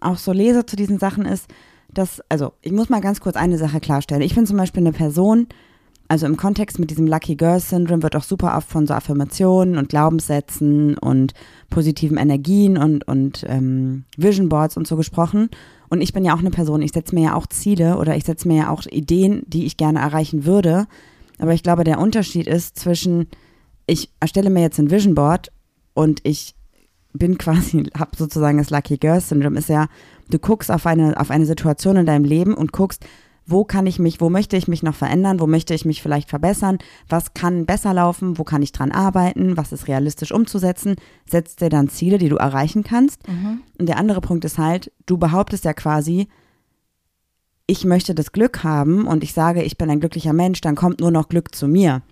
auch so lese zu diesen Sachen ist, dass, also ich muss mal ganz kurz eine Sache klarstellen. Ich bin zum Beispiel eine Person, also im Kontext mit diesem Lucky Girl Syndrome wird auch super oft von so Affirmationen und Glaubenssätzen und positiven Energien und, und ähm, Vision Boards und so gesprochen. Und ich bin ja auch eine Person, ich setze mir ja auch Ziele oder ich setze mir ja auch Ideen, die ich gerne erreichen würde. Aber ich glaube, der Unterschied ist zwischen, ich erstelle mir jetzt ein Vision Board und ich bin quasi, habe sozusagen das Lucky Girl Syndrome, ist ja, du guckst auf eine, auf eine Situation in deinem Leben und guckst, wo kann ich mich, wo möchte ich mich noch verändern, wo möchte ich mich vielleicht verbessern, was kann besser laufen, wo kann ich dran arbeiten, was ist realistisch umzusetzen, setzt dir dann Ziele, die du erreichen kannst. Und der andere Punkt ist halt, du behauptest ja quasi, ich möchte das Glück haben und ich sage, ich bin ein glücklicher Mensch, dann kommt nur noch Glück zu mir.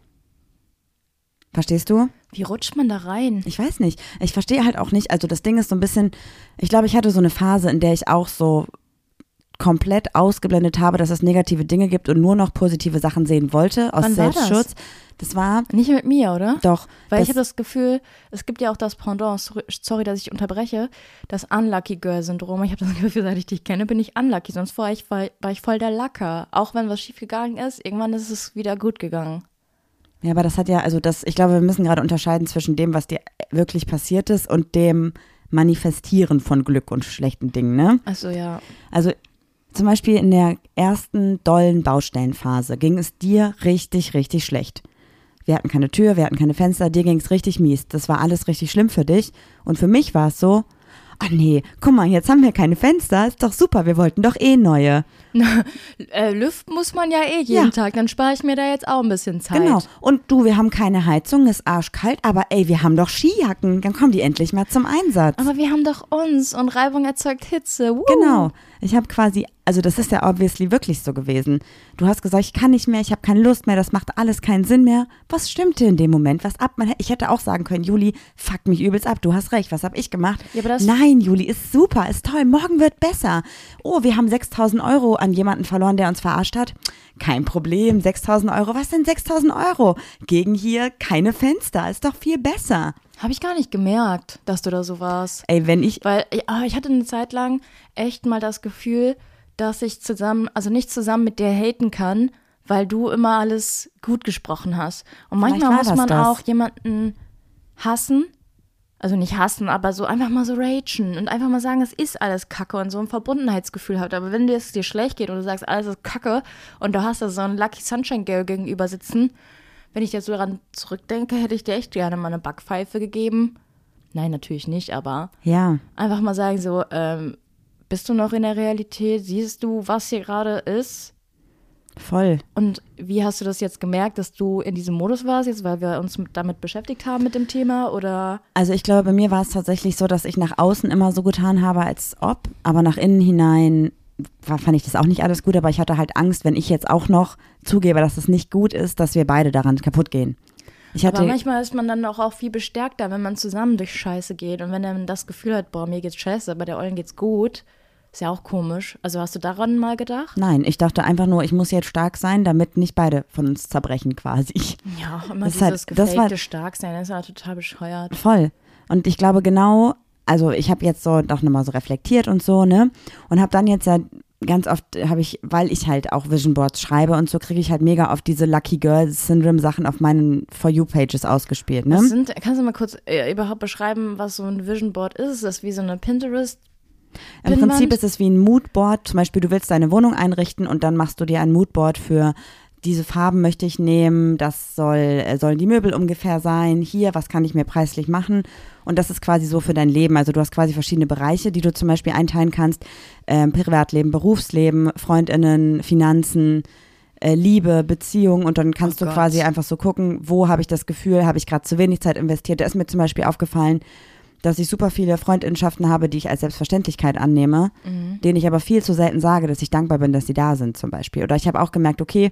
Verstehst du? Wie rutscht man da rein? Ich weiß nicht. Ich verstehe halt auch nicht. Also das Ding ist so ein bisschen, ich glaube, ich hatte so eine Phase, in der ich auch so komplett ausgeblendet habe, dass es negative Dinge gibt und nur noch positive Sachen sehen wollte aus Wann war das? Selbstschutz. Das war Nicht mit mir, oder? doch. Weil ich habe das Gefühl, es gibt ja auch das Pendant, sorry, sorry, dass ich unterbreche, das Unlucky Girl Syndrom. Ich habe das Gefühl, seit ich dich kenne, bin ich unlucky. Sonst war ich, war, war ich voll der Lacker. Auch wenn was schief gegangen ist, irgendwann ist es wieder gut gegangen. Ja, aber das hat ja, also das, ich glaube, wir müssen gerade unterscheiden zwischen dem, was dir wirklich passiert ist und dem Manifestieren von Glück und schlechten Dingen, ne? Also ja. Also zum Beispiel in der ersten dollen Baustellenphase ging es dir richtig, richtig schlecht. Wir hatten keine Tür, wir hatten keine Fenster, dir ging es richtig mies. Das war alles richtig schlimm für dich. Und für mich war es so, ah nee, guck mal, jetzt haben wir keine Fenster, ist doch super, wir wollten doch eh neue. Äh, lüften muss man ja eh jeden Ja. Tag, dann spare ich mir da jetzt auch ein bisschen Zeit. Genau. Und du, wir haben keine Heizung, ist arschkalt, aber ey, wir haben doch Skijacken, dann kommen die endlich mal zum Einsatz. Aber wir haben doch uns und Reibung erzeugt Hitze. Woo. Genau. Ich habe quasi, also das ist ja obviously wirklich so gewesen. Du hast gesagt, ich kann nicht mehr, ich habe keine Lust mehr, das macht alles keinen Sinn mehr. Was stimmte in dem Moment? Was ab? Man, ich hätte auch sagen können, Juli, fuck mich übelst ab, du hast recht, was habe ich gemacht? Ja, Nein, Juli, ist super, ist toll, morgen wird besser. Oh, wir haben 6000 Euro an jemanden verloren, der uns verarscht hat. Kein Problem, 6000 Euro, was denn 6000 Euro? Gegen hier keine Fenster, ist doch viel besser. Habe ich gar nicht gemerkt, dass du da so warst. Ey, wenn ich, Weil ja, ich hatte eine Zeit lang echt mal das Gefühl, dass ich zusammen, also nicht zusammen mit dir haten kann, weil du immer alles gut gesprochen hast. Und manchmal muss man das. auch jemanden hassen. Also nicht hassen, aber so einfach mal so ragen und einfach mal sagen, es ist alles Kacke und so ein Verbundenheitsgefühl hat. Aber wenn dir es dir schlecht geht und du sagst, alles ist Kacke und du hast da so einen Lucky Sunshine Girl gegenüber sitzen, wenn ich jetzt so daran zurückdenke, hätte ich dir echt gerne mal eine Backpfeife gegeben. Nein, natürlich nicht, aber ja, einfach mal sagen so, ähm, bist du noch in der Realität? Siehst du, was hier gerade ist? Voll. Und wie hast du das jetzt gemerkt, dass du in diesem Modus warst, jetzt weil wir uns mit- damit beschäftigt haben mit dem Thema? Oder Also ich glaube, bei mir war es tatsächlich so, dass ich nach außen immer so getan habe, als ob, aber nach innen hinein war, fand ich das auch nicht alles gut, aber ich hatte halt Angst, wenn ich jetzt auch noch zugebe, dass es nicht gut ist, dass wir beide daran kaputt gehen. Ich hatte, aber manchmal ist man dann auch, auch viel bestärkter, wenn man zusammen durch Scheiße geht. Und wenn man das Gefühl hat, boah, mir geht's scheiße, aber der Eulen geht's gut, ist ja auch komisch. Also hast du daran mal gedacht? nein, ich dachte einfach nur, ich muss jetzt stark sein, damit nicht beide von uns zerbrechen quasi. Ja, immer Das ist dieses halt- das gefakte war- Starksein, das ist ja total bescheuert. Voll. Und ich glaube genau, also ich habe jetzt so doch nochmal so reflektiert und so, ne? Und habe dann jetzt ja ganz oft, habe ich, weil ich halt auch Vision Boards schreibe und so, kriege ich halt mega oft diese Lucky Girl Syndrome Sachen auf meinen For You Pages ausgespielt, ne? Sind, kannst du mal kurz äh, überhaupt beschreiben, was so ein Vision Board ist? Ist das wie so eine Pinterest? Im Pinnwand? Prinzip ist es wie ein Moodboard. Zum Beispiel, du willst deine Wohnung einrichten und dann machst du dir ein Moodboard für diese Farben möchte ich nehmen, das soll, äh, sollen die Möbel ungefähr sein, hier, was kann ich mir preislich machen? Und das ist quasi so für dein Leben. Also du hast quasi verschiedene Bereiche, die du zum Beispiel einteilen kannst. Ähm, Privatleben, Berufsleben, Freundinnen, Finanzen, äh, Liebe, Beziehung und dann kannst Oh du Gott. quasi einfach so gucken, wo habe ich das Gefühl, habe ich gerade zu wenig Zeit investiert. Da ist mir zum Beispiel aufgefallen, dass ich super viele Freundinnenschaften habe, die ich als Selbstverständlichkeit annehme, denen ich aber viel zu selten sage, dass ich dankbar bin, dass sie da sind zum Beispiel. Oder ich habe auch gemerkt, okay,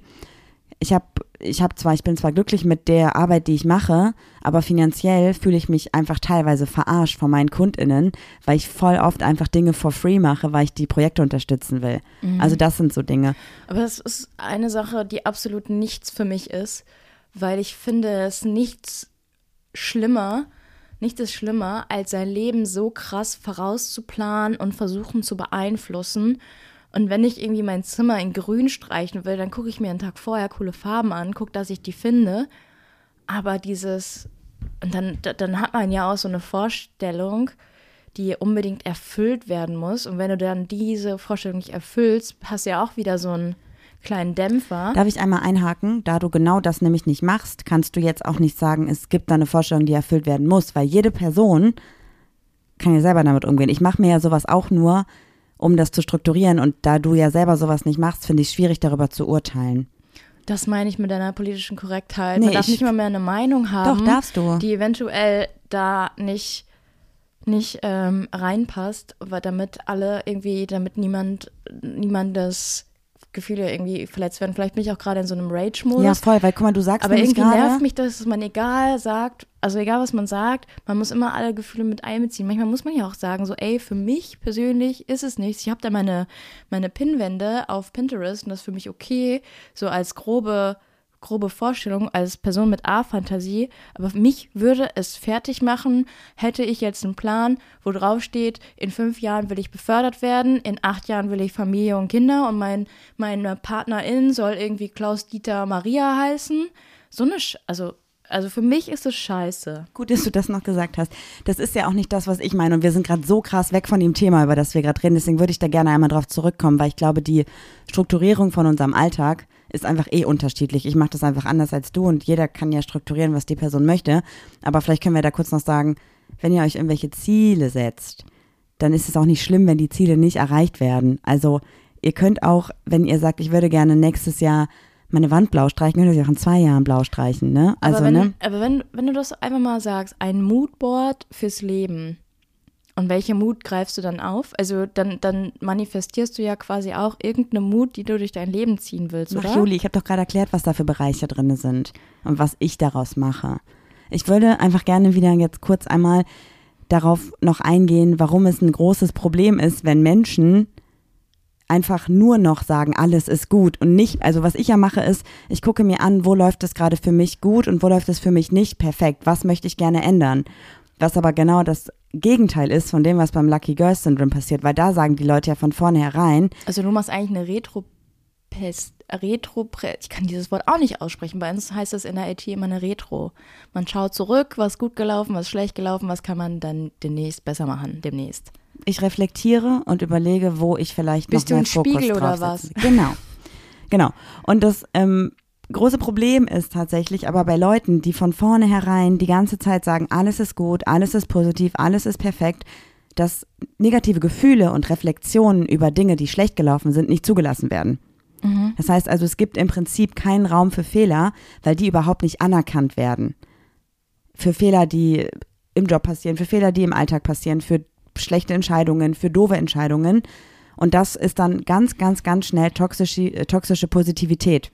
ich habe ich habe zwar, ich bin zwar glücklich mit der Arbeit, die ich mache, aber finanziell fühle ich mich einfach teilweise verarscht von meinen KundInnen, weil ich voll oft einfach Dinge for free mache, weil ich die Projekte unterstützen will. Also das sind so Dinge. Aber das ist eine Sache, die absolut nichts für mich ist, weil ich finde es nichts schlimmer, nichts ist schlimmer, als sein Leben so krass vorauszuplanen und versuchen zu beeinflussen. Und wenn ich irgendwie mein Zimmer in grün streichen will, dann gucke ich mir einen Tag vorher coole Farben an, gucke, dass ich die finde. Aber dieses, und dann, da- dann hat man ja auch so eine Vorstellung, die unbedingt erfüllt werden muss. Und wenn du dann diese Vorstellung nicht erfüllst, hast du ja auch wieder so einen kleinen Dämpfer. Darf ich einmal einhaken? Da du genau das nämlich nicht machst, kannst du jetzt auch nicht sagen, es gibt da eine Vorstellung, die erfüllt werden muss, weil jede Person kann ja selber damit umgehen. Ich mache mir ja sowas auch nur, um das zu strukturieren und da du ja selber sowas nicht machst, finde ich es schwierig, darüber zu urteilen. Das meine ich mit deiner politischen Korrektheit. Nee, Man darf ich- nicht mal mehr eine Meinung haben, Doch, darfst du. die eventuell da nicht, nicht ähm, reinpasst, weil damit alle irgendwie, damit niemand, niemandes Gefühle irgendwie verletzt werden. Vielleicht bin ich auch gerade in so einem Rage-Modus. Ja, voll, weil guck mal, du sagst Aber irgendwie gerade, nervt mich, dass man egal sagt, also egal was man sagt, man muss immer alle Gefühle mit einbeziehen. Manchmal muss man ja auch sagen, so, ey, für mich persönlich ist es nichts. Ich habe da meine, meine Pinwände auf Pinterest und das ist für mich okay, so als grobe, grobe Vorstellung, als Person mit A-Fantasie. Aber mich würde es fertig machen, hätte ich jetzt einen Plan, wo drauf steht, in fünf Jahren will ich befördert werden, in acht Jahren will ich Familie und Kinder und mein, meine Partnerin soll irgendwie Klaus Dieter Maria heißen. So eine, Sch also, also für mich ist es scheiße. Gut, dass du das noch gesagt hast. Das ist ja auch nicht das, was ich meine. Und wir sind gerade so krass weg von dem Thema, über das wir gerade reden. Deswegen würde ich da gerne einmal drauf zurückkommen, weil ich glaube, die Strukturierung von unserem Alltag ist einfach eh unterschiedlich. Ich mache das einfach anders als du und jeder kann ja strukturieren, was die Person möchte. Aber vielleicht können wir da kurz noch sagen, wenn ihr euch irgendwelche Ziele setzt, dann ist es auch nicht schlimm, wenn die Ziele nicht erreicht werden. Also ihr könnt auch, wenn ihr sagt, ich würde gerne nächstes Jahr meine Wand blau streichen, könnt ihr sie auch in zwei Jahren blau streichen, ne? Also, aber wenn, ne? aber wenn, wenn du das einfach mal sagst, ein Moodboard fürs Leben. Und welche Mut greifst du dann auf? Also dann, dann manifestierst du ja quasi auch irgendeine Mut, die du durch dein Leben ziehen willst, Ach, oder? Juli, ich habe doch gerade erklärt, was da für Bereiche drin sind und was ich daraus mache. Ich würde einfach gerne wieder jetzt kurz einmal darauf noch eingehen, warum es ein großes Problem ist, wenn Menschen einfach nur noch sagen, alles ist gut und nicht, also was ich ja mache ist, ich gucke mir an, wo läuft es gerade für mich gut und wo läuft es für mich nicht perfekt, was möchte ich gerne ändern. Was aber genau das Gegenteil ist von dem, was beim Lucky Girl Syndrome passiert, weil da sagen die Leute ja von vornherein, Also du machst eigentlich eine Retro-Pest, Retro, ich kann dieses Wort auch nicht aussprechen. Bei uns heißt das in der IT immer eine Retro. Man schaut zurück, was gut gelaufen, was schlecht gelaufen, was kann man dann demnächst besser machen, demnächst. ich reflektiere und überlege, wo ich vielleicht Bist noch du mehr ein Fokus Spiegel oder setze. Genau, genau. Und das ähm, große Problem ist tatsächlich aber bei Leuten, die von vornherein die ganze Zeit sagen, alles ist gut, alles ist positiv, alles ist perfekt, dass negative Gefühle und Reflexionen über Dinge, die schlecht gelaufen sind, nicht zugelassen werden. Das heißt also, es gibt im Prinzip keinen Raum für Fehler, weil die überhaupt nicht anerkannt werden. Für Fehler, die im Job passieren, für Fehler, die im Alltag passieren, für schlechte Entscheidungen, für doofe Entscheidungen. Und das ist dann ganz, ganz, ganz schnell toxische, äh, toxische Positivität.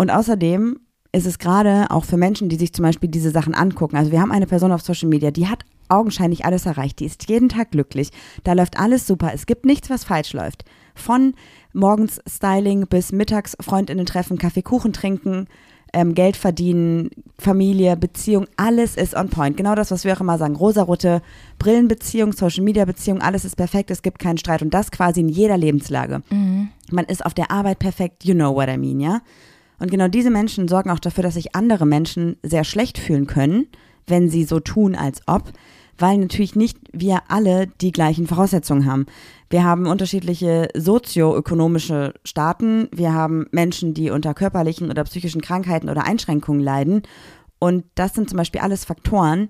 Und außerdem ist es gerade auch für Menschen, die sich zum Beispiel diese Sachen angucken. Also wir haben eine Person auf Social Media, die hat augenscheinlich alles erreicht. Die ist jeden Tag glücklich. Da läuft alles super. Es gibt nichts, was falsch läuft. Von morgens Styling bis mittags Freundinnen treffen, Kaffee, Kuchen trinken, ähm, Geld verdienen, Familie, Beziehung, alles ist on point. Genau das, was wir auch immer sagen. Rosarote Brillenbeziehung, Social Media Beziehung, alles ist perfekt, es gibt keinen Streit und das quasi in jeder Lebenslage. Man ist auf der Arbeit perfekt, you know what I mean, ja? Und genau diese Menschen sorgen auch dafür, dass sich andere Menschen sehr schlecht fühlen können, wenn sie so tun, als ob, weil natürlich nicht wir alle die gleichen Voraussetzungen haben. Wir haben unterschiedliche sozioökonomische Staaten, wir haben Menschen, die unter körperlichen oder psychischen Krankheiten oder Einschränkungen leiden. Und das sind zum Beispiel alles Faktoren.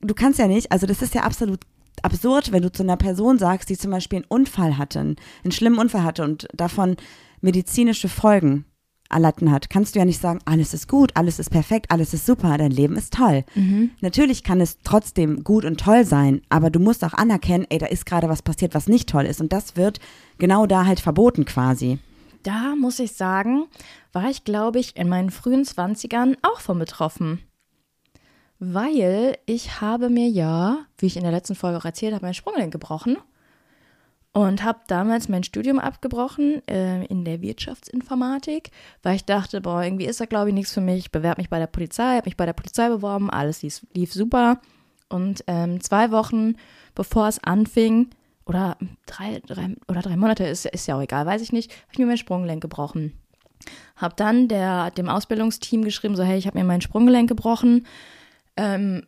Du kannst ja nicht, also das ist ja absolut absurd, wenn du zu einer Person sagst, die zum Beispiel einen Unfall hatte, einen schlimmen Unfall hatte und davon medizinische Folgen erlitten hat, kannst du ja nicht sagen, alles ist gut, alles ist perfekt, alles ist super, dein Leben ist toll. Natürlich kann es trotzdem gut und toll sein, aber du musst auch anerkennen, ey, da ist gerade was passiert, was nicht toll ist. Und das wird genau da halt verboten quasi. Da muss ich sagen, war ich, glaube ich, in meinen frühen 20ern auch von betroffen. Weil ich habe mir ja, wie ich in der letzten Folge auch erzählt habe, mein Sprunggelenk gebrochen und habe damals mein Studium abgebrochen äh, in der Wirtschaftsinformatik, weil ich dachte, boah, irgendwie ist da glaube ich nichts für mich. Ich bewerbe mich bei der Polizei, habe mich bei der Polizei beworben, alles lief, lief super. Und ähm, zwei Wochen bevor es anfing, oder drei, drei oder drei Monate, ist, ist ja auch egal, weiß ich nicht, habe ich mir mein Sprunggelenk gebrochen. Hab dann der, dem Ausbildungsteam geschrieben, so hey, ich habe mir mein Sprunggelenk gebrochen. Ähm,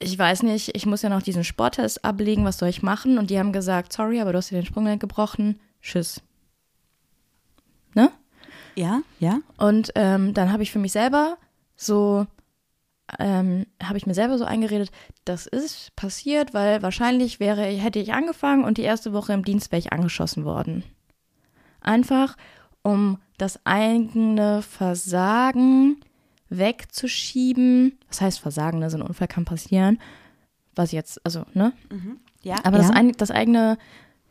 ich weiß nicht, ich muss ja noch diesen Sporttest ablegen, was soll ich machen? Und die haben gesagt, sorry, aber du hast dir den Sprunggelenk gebrochen. Tschüss. Ne? Ja, ja. Und ähm, dann habe ich für mich selber so, ähm, habe ich mir selber so eingeredet, das ist passiert, weil wahrscheinlich wäre, hätte ich angefangen und die erste Woche im Dienst wäre ich angeschossen worden. Einfach, um das eigene Versagen wegzuschieben. Das heißt Versagen, ne? so ein Unfall kann passieren. Was jetzt, also, ne? Ja, Aber ja. das, ein, das eigene,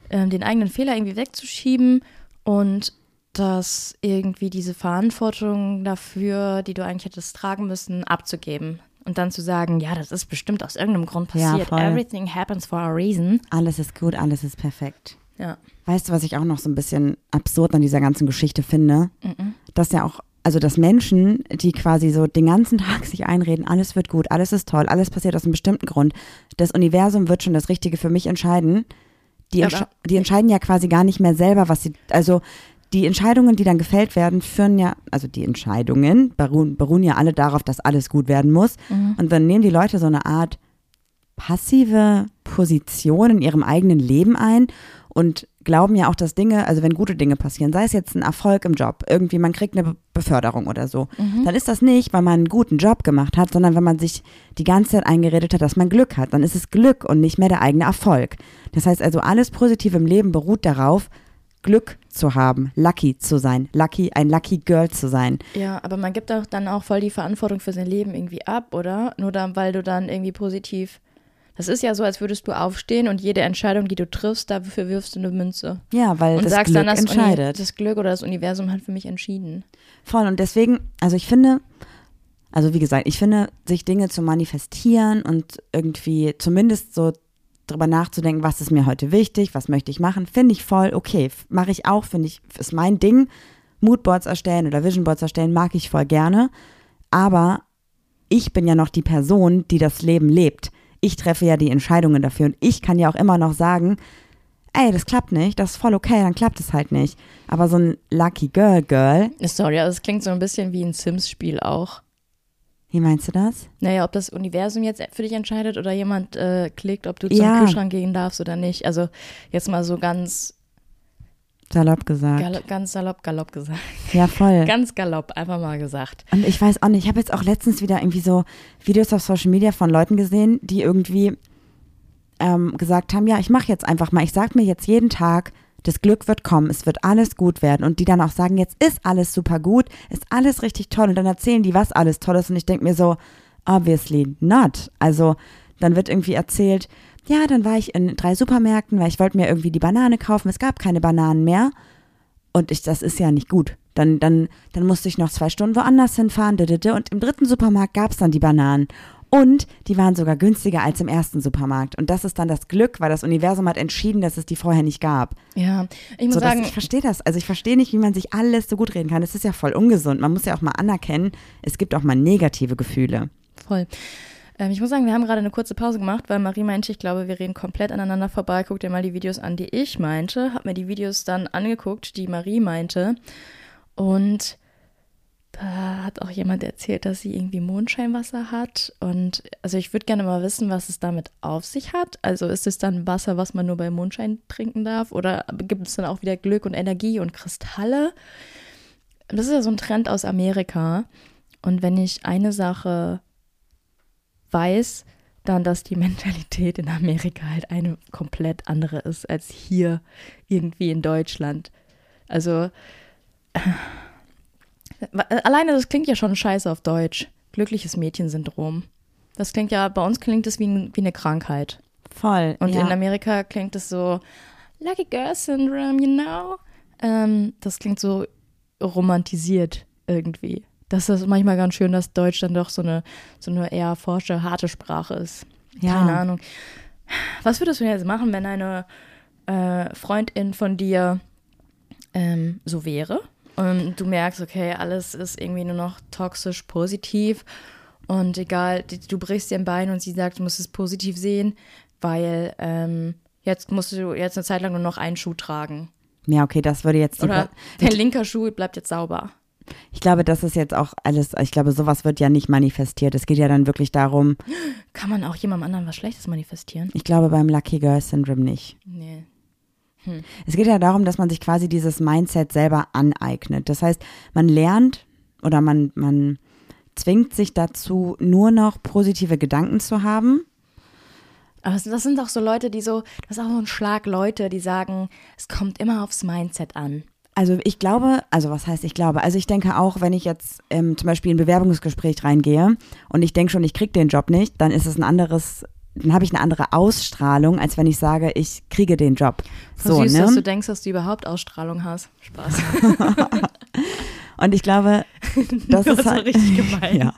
ähm, den eigenen Fehler irgendwie wegzuschieben und das irgendwie diese Verantwortung dafür, die du eigentlich hättest tragen müssen, abzugeben. Und dann zu sagen, ja, das ist bestimmt aus irgendeinem Grund Ja, passiert. voll. Everything happens for a reason. alles ist gut, alles ist perfekt. Ja. Weißt du, was ich auch noch so ein bisschen absurd an dieser ganzen Geschichte finde? Dass ja auch, also dass Menschen, die quasi so den ganzen Tag sich einreden, alles wird gut, alles ist toll, alles passiert aus einem bestimmten Grund. Das Universum wird schon das Richtige für mich entscheiden. Die, entsch die entscheiden ja quasi gar nicht mehr selber, was sie, also die Entscheidungen, die dann gefällt werden, führen ja, also die Entscheidungen beruhen, beruhen ja alle darauf, dass alles gut werden muss. Und dann nehmen die Leute so eine Art passive Position in ihrem eigenen Leben ein und glauben ja auch, dass Dinge, also wenn gute Dinge passieren, sei es jetzt ein Erfolg im Job, irgendwie man kriegt eine Be- Beförderung oder so, dann ist das nicht, weil man einen guten Job gemacht hat, sondern wenn man sich die ganze Zeit eingeredet hat, dass man Glück hat, dann ist es Glück und nicht mehr der eigene Erfolg. Das heißt also, alles Positive im Leben beruht darauf, Glück zu haben, lucky zu sein, lucky, ein lucky girl zu sein. Ja, aber man gibt auch dann auch voll die Verantwortung für sein Leben irgendwie ab, oder? Nur dann, weil du dann irgendwie positiv. Das ist ja so, als würdest du aufstehen und jede Entscheidung, die du triffst, dafür wirfst du eine Münze. Ja, weil Und das sagst Glück dann, das, Uni entscheidet. das Glück oder das Universum hat für mich entschieden. Voll. Und deswegen, also ich finde, also wie gesagt, ich finde, sich Dinge zu manifestieren und irgendwie zumindest so drüber nachzudenken, was ist mir heute wichtig, was möchte ich machen, finde ich voll okay. Mache ich auch, finde ich, ist mein Ding. Moodboards erstellen oder Visionboards erstellen, mag ich voll gerne. Aber ich bin ja noch die Person, die das Leben lebt. Ich treffe ja die Entscheidungen dafür und ich kann ja auch immer noch sagen, ey, das klappt nicht, das ist voll okay, dann klappt es halt nicht. Aber so ein Lucky Girl Girl, Sorry, aber es klingt so ein bisschen wie ein Sims-Spiel auch. wie meinst du das? Naja, ob das Universum jetzt für dich entscheidet oder jemand äh, klickt, ob du zum Ja. Kühlschrank gehen darfst oder nicht. Also jetzt mal so ganz, Salopp gesagt. galopp, ganz salopp, galopp gesagt. Ja, voll. Ganz galopp, einfach mal gesagt. Und ich weiß auch nicht, ich habe jetzt auch letztens wieder irgendwie so Videos auf Social Media von Leuten gesehen, die irgendwie ähm, gesagt haben, ja, ich mache jetzt einfach mal, ich sag mir jetzt jeden Tag, das Glück wird kommen, es wird alles gut werden und die dann auch sagen, jetzt ist alles super gut, ist alles richtig toll und dann erzählen die, was alles toll ist und ich denke mir so, obviously not. Also dann wird irgendwie erzählt, ja, dann war ich in drei Supermärkten, weil ich wollte mir irgendwie die Banane kaufen, es gab keine Bananen mehr und ich, das ist ja nicht gut. Dann, dann, dann musste ich noch zwei Stunden woanders hinfahren und im dritten Supermarkt gab es dann die Bananen und die waren sogar günstiger als im ersten Supermarkt. Und das ist dann das Glück, weil das Universum hat entschieden, dass es die vorher nicht gab. Ja, ich muss so, sagen, ich verstehe das. Also ich verstehe nicht, wie man sich alles so gut reden kann. Das ist ja voll ungesund. Man muss ja auch mal anerkennen, es gibt auch mal negative Gefühle. voll. Ähm, ich muss sagen, wir haben gerade eine kurze Pause gemacht, weil Marie meinte, ich glaube, wir reden komplett aneinander vorbei. Guck dir mal die Videos an, die ich meinte. Hab mir die Videos dann angeguckt, die Marie meinte. Und da hat auch jemand erzählt, dass sie irgendwie Mondscheinwasser hat. Und also ich würde gerne mal wissen, was es damit auf sich hat. Also ist es dann Wasser, was man nur bei Mondschein trinken darf? Oder gibt es dann auch wieder Glück und Energie und Kristalle? Das ist ja so ein Trend aus Amerika. Und wenn ich eine Sache weiß, dann, dass die Mentalität in Amerika halt eine komplett andere ist als hier irgendwie in Deutschland. Also Alleine das klingt ja schon scheiße auf Deutsch. Glückliches Mädchensyndrom. Das klingt ja, bei uns klingt das wie, wie eine Krankheit. Voll. Und ja. in Amerika klingt es so Lucky Girl Syndrome, you know? Ähm, das klingt so romantisiert irgendwie. Das ist manchmal ganz schön, dass Deutsch dann doch so eine, so eine eher forsche, harte Sprache ist. Ja. Keine Ahnung. Was würdest du jetzt machen, wenn eine äh, Freundin von dir ähm, so wäre? Und du merkst, okay, alles ist irgendwie nur noch toxisch positiv. Und egal, du brichst dir ein Bein und sie sagt, du musst es positiv sehen, weil ähm, jetzt musst du jetzt eine Zeit lang nur noch einen Schuh tragen. Ja, okay, das würde jetzt. Oder dein linker Schuh bleibt jetzt sauber. Ich glaube, das ist jetzt auch alles, ich glaube, sowas wird ja nicht manifestiert. Es geht ja dann wirklich darum. Kann man auch jemandem anderen was Schlechtes manifestieren? Ich glaube beim Lucky Girl Syndrome nicht. Nee. Hm. Es geht ja darum, dass man sich quasi dieses Mindset selber aneignet. Das heißt, man lernt oder man, man zwingt sich dazu, nur noch positive Gedanken zu haben. Aber das sind doch so Leute, die so, das ist auch so ein Schlag Leute, die sagen, es kommt immer aufs Mindset an. Also ich glaube, also was heißt ich glaube? Also ich denke auch, wenn ich jetzt ähm, zum Beispiel in ein Bewerbungsgespräch reingehe und ich denke schon, ich kriege den Job nicht, dann ist es ein anderes dann habe ich eine andere Ausstrahlung, als wenn ich sage, ich kriege den Job. So, süß, ne? dass du denkst, dass du überhaupt Ausstrahlung hast. Spaß. Und ich glaube, das, ist halt, richtig gemein. ja.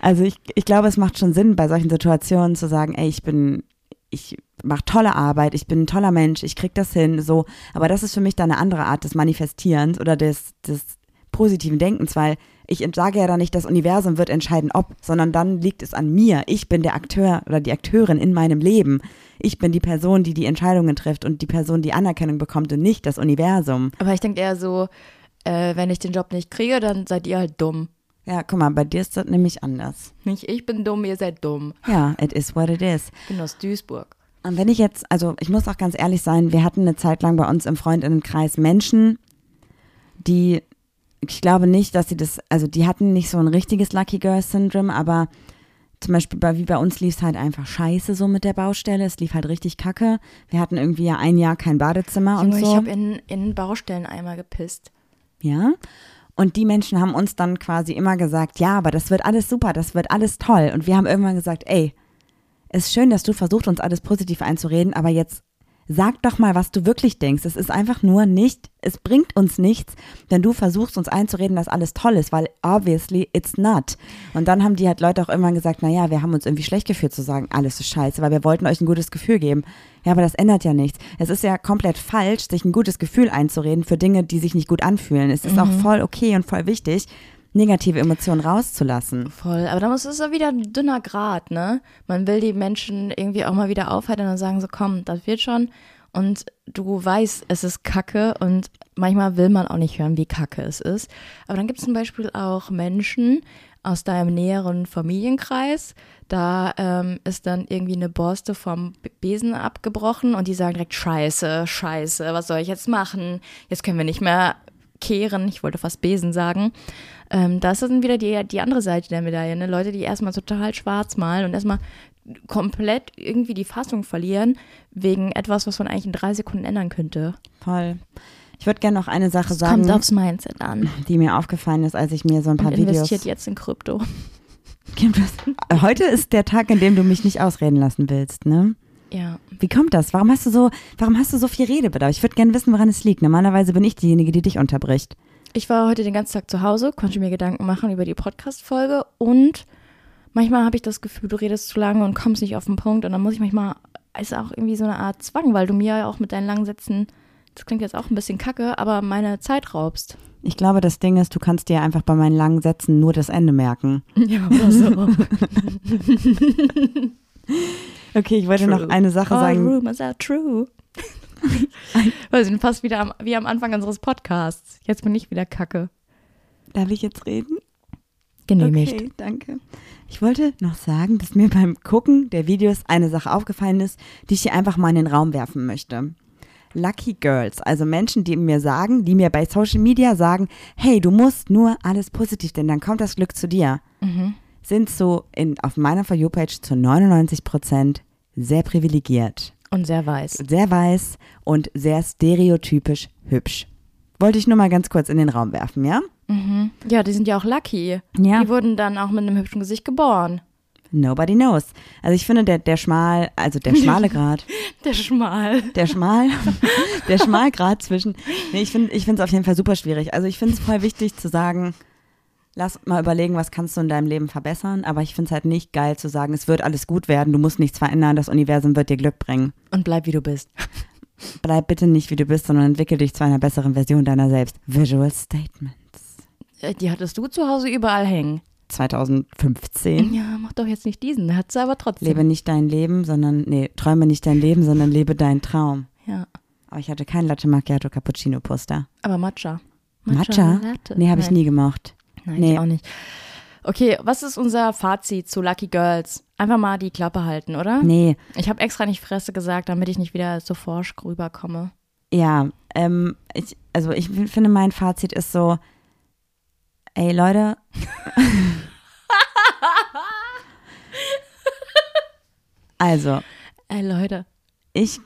Also ich, ich glaube, es macht schon Sinn, bei solchen Situationen zu sagen, ey, ich bin, ich mache tolle Arbeit, ich bin ein toller Mensch, ich krieg das hin, so. Aber das ist für mich dann eine andere Art des Manifestierens oder des, des positiven Denkens, weil ich sage ja dann nicht, das Universum wird entscheiden, ob, sondern dann liegt es an mir. Ich bin der Akteur oder die Akteurin in meinem Leben. Ich bin die Person, die die Entscheidungen trifft und die Person, die Anerkennung bekommt und nicht das Universum. Aber ich denke eher so, äh, wenn ich den Job nicht kriege, dann seid ihr halt dumm. Ja, guck mal, bei dir ist das nämlich anders. Nicht ich bin dumm, ihr seid dumm. Ja, it is what it is. Ich bin aus Duisburg. Und wenn ich jetzt, also ich muss auch ganz ehrlich sein, wir hatten eine Zeit lang bei uns im Freundinnenkreis Menschen, die ich glaube nicht, dass sie das, also die hatten nicht so ein richtiges Lucky Girl Syndrome, aber zum Beispiel bei, wie bei uns lief es halt einfach scheiße so mit der Baustelle. Es lief halt richtig kacke. Wir hatten irgendwie ja ein Jahr kein Badezimmer Junge, und so. Ich habe in, in Baustelleneimer gepisst. Ja. Und die Menschen haben uns dann quasi immer gesagt, ja, aber das wird alles super, das wird alles toll. Und wir haben irgendwann gesagt, ey, es ist schön, dass du versuchst, uns alles positiv einzureden, aber jetzt Sag doch mal, was du wirklich denkst. Es ist einfach nur nicht, es bringt uns nichts, wenn du versuchst, uns einzureden, dass alles toll ist, weil obviously it's not. Und dann haben die halt Leute auch immer gesagt, naja, wir haben uns irgendwie schlecht gefühlt zu sagen, alles ist scheiße, weil wir wollten euch ein gutes Gefühl geben. Ja, aber das ändert ja nichts. Es ist ja komplett falsch, sich ein gutes Gefühl einzureden für Dinge, die sich nicht gut anfühlen. Es ist mhm. auch voll okay und voll wichtig, negative Emotionen rauszulassen. Voll, aber da muss es ja wieder ein dünner Grad, ne? Man will die Menschen irgendwie auch mal wieder aufhalten und sagen so, komm, das wird schon. Und du weißt, es ist Kacke und manchmal will man auch nicht hören, wie Kacke es ist. Aber dann gibt es zum Beispiel auch Menschen aus deinem näheren Familienkreis, da ähm, ist dann irgendwie eine Borste vom Besen abgebrochen und die sagen direkt, scheiße, scheiße, was soll ich jetzt machen? Jetzt können wir nicht mehr kehren, ich wollte fast Besen sagen. Ähm, das ist dann wieder die, die andere Seite der Medaille, ne? Leute, die erstmal total schwarz malen und erstmal komplett irgendwie die Fassung verlieren wegen etwas, was man eigentlich in drei Sekunden ändern könnte. Voll. Ich würde gerne noch eine Sache Das sagen, kommt aufs Mindset an. die mir aufgefallen ist, als ich mir so ein paar Und Videos. investiert jetzt in Krypto. Heute ist der Tag, an dem du mich nicht ausreden lassen willst, ne? Ja. Wie kommt das? Warum hast du so, warum hast du so viel Redebedarf? Ich würde gerne wissen, woran es liegt. Normalerweise bin ich diejenige, die dich unterbricht. Ich war heute den ganzen Tag zu Hause, konnte mir Gedanken machen über die Podcast-Folge und manchmal habe ich das Gefühl, du redest zu lange und kommst nicht auf den Punkt und dann muss ich manchmal, ist auch irgendwie so eine Art Zwang, weil du mir ja auch mit deinen langen Sätzen, das klingt jetzt auch ein bisschen kacke, aber meine Zeit raubst. Ich glaube, das Ding ist, du kannst dir einfach bei meinen langen Sätzen nur das Ende merken. Ja, oder so. Okay, ich wollte noch eine Sache All sagen. rumors are true. Wir sind fast wieder am, wie am Anfang unseres Podcasts. Jetzt bin ich wieder kacke. Darf ich jetzt reden? Genehmigt. Okay, danke. Ich wollte noch sagen, dass mir beim Gucken der Videos eine Sache aufgefallen ist, die ich hier einfach mal in den Raum werfen möchte. Lucky Girls, also Menschen, die mir sagen, die mir bei Social Media sagen, hey, du musst nur alles positiv, denn dann kommt das Glück zu dir, Mhm. sind so in, auf meiner For You-Page zu 99 Prozent sehr privilegiert, Und sehr weiß. sehr weiß und sehr stereotypisch hübsch. Wollte ich nur mal ganz kurz in den Raum werfen, ja? Mhm. Ja, die sind ja auch lucky. Ja. Die wurden dann auch mit einem hübschen Gesicht geboren. Nobody knows. Also ich finde, der, der schmal, also der schmale Grad, Der Schmal. der schmal, der Schmalgrad zwischen, nee, ich finde, ich finde es auf jeden Fall super schwierig. Also ich finde es voll wichtig zu sagen, lass mal überlegen, was kannst du in deinem Leben verbessern, aber ich finde es halt nicht geil zu sagen, es wird alles gut werden, du musst nichts verändern, das Universum wird dir Glück bringen. Und bleib wie du bist. Bleib bitte nicht, wie du bist, sondern entwickel dich zu einer besseren Version deiner selbst. Visual Statements. Äh, Die hattest du zu Hause überall hängen. 2015. Ja, mach doch jetzt nicht diesen. Hat sie aber trotzdem. Lebe nicht dein Leben, sondern, nee, träume nicht dein Leben, sondern lebe deinen Traum. Ja. Aber ich hatte kein Latte Macchiato Cappuccino Poster. Aber Matcha. Matcha? Latte. Nee, habe ich nie gemocht. Nein, Nee. ich auch nicht. Okay, was ist unser Fazit zu Lucky Girls? Einfach mal die Klappe halten, oder? Nee, Ich habe extra nicht Fresse gesagt, damit ich nicht wieder so forsch rüberkomme. ja, ähm, ich, also ich finde, mein Fazit ist so, ey Leute, also, Ey, Leute. ich,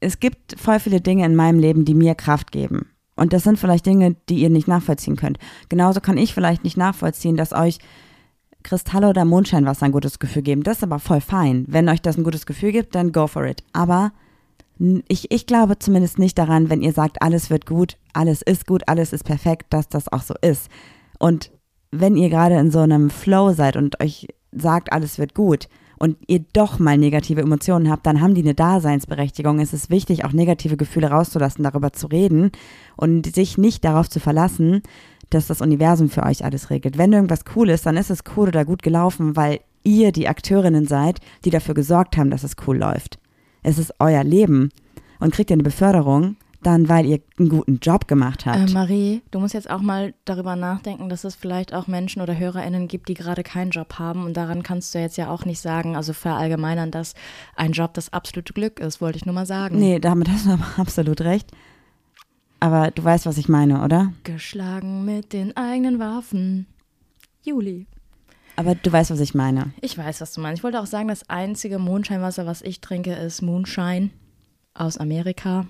es gibt voll viele Dinge in meinem Leben, die mir Kraft geben. Und das sind vielleicht Dinge, die ihr nicht nachvollziehen könnt. Genauso kann ich vielleicht nicht nachvollziehen, dass euch Kristalle oder Mondscheinwasser ein gutes Gefühl geben. Das ist aber voll fein. Wenn euch das ein gutes Gefühl gibt, dann go for it. Aber ich, ich glaube zumindest nicht daran, wenn ihr sagt, alles wird gut, alles ist gut, alles ist perfekt, dass das auch so ist. Und wenn ihr gerade in so einem Flow seid und euch sagt, alles wird gut und ihr doch mal negative Emotionen habt, dann haben die eine Daseinsberechtigung. Es ist wichtig, auch negative Gefühle rauszulassen, darüber zu reden und sich nicht darauf zu verlassen, dass das Universum für euch alles regelt. Wenn irgendwas cool ist, dann ist es cool oder gut gelaufen, weil ihr die Akteurinnen seid, die dafür gesorgt haben, dass es cool läuft. Es ist euer Leben. Und kriegt ihr eine Beförderung, dann weil ihr einen guten Job gemacht habt. Äh, Marie, du musst jetzt auch mal darüber nachdenken, dass es vielleicht auch Menschen oder HörerInnen gibt, die gerade keinen Job haben. Und daran kannst du jetzt ja auch nicht sagen, also verallgemeinern, dass ein Job das absolute Glück ist, wollte ich nur mal sagen. Nee, damit hast du aber absolut recht. Aber du weißt, was ich meine, oder? Geschlagen mit den eigenen Waffen. Juli. Aber du weißt, was ich meine. Ich weiß, was du meinst. Ich wollte auch sagen, das einzige Mondscheinwasser, was ich trinke, ist Moonshine aus Amerika.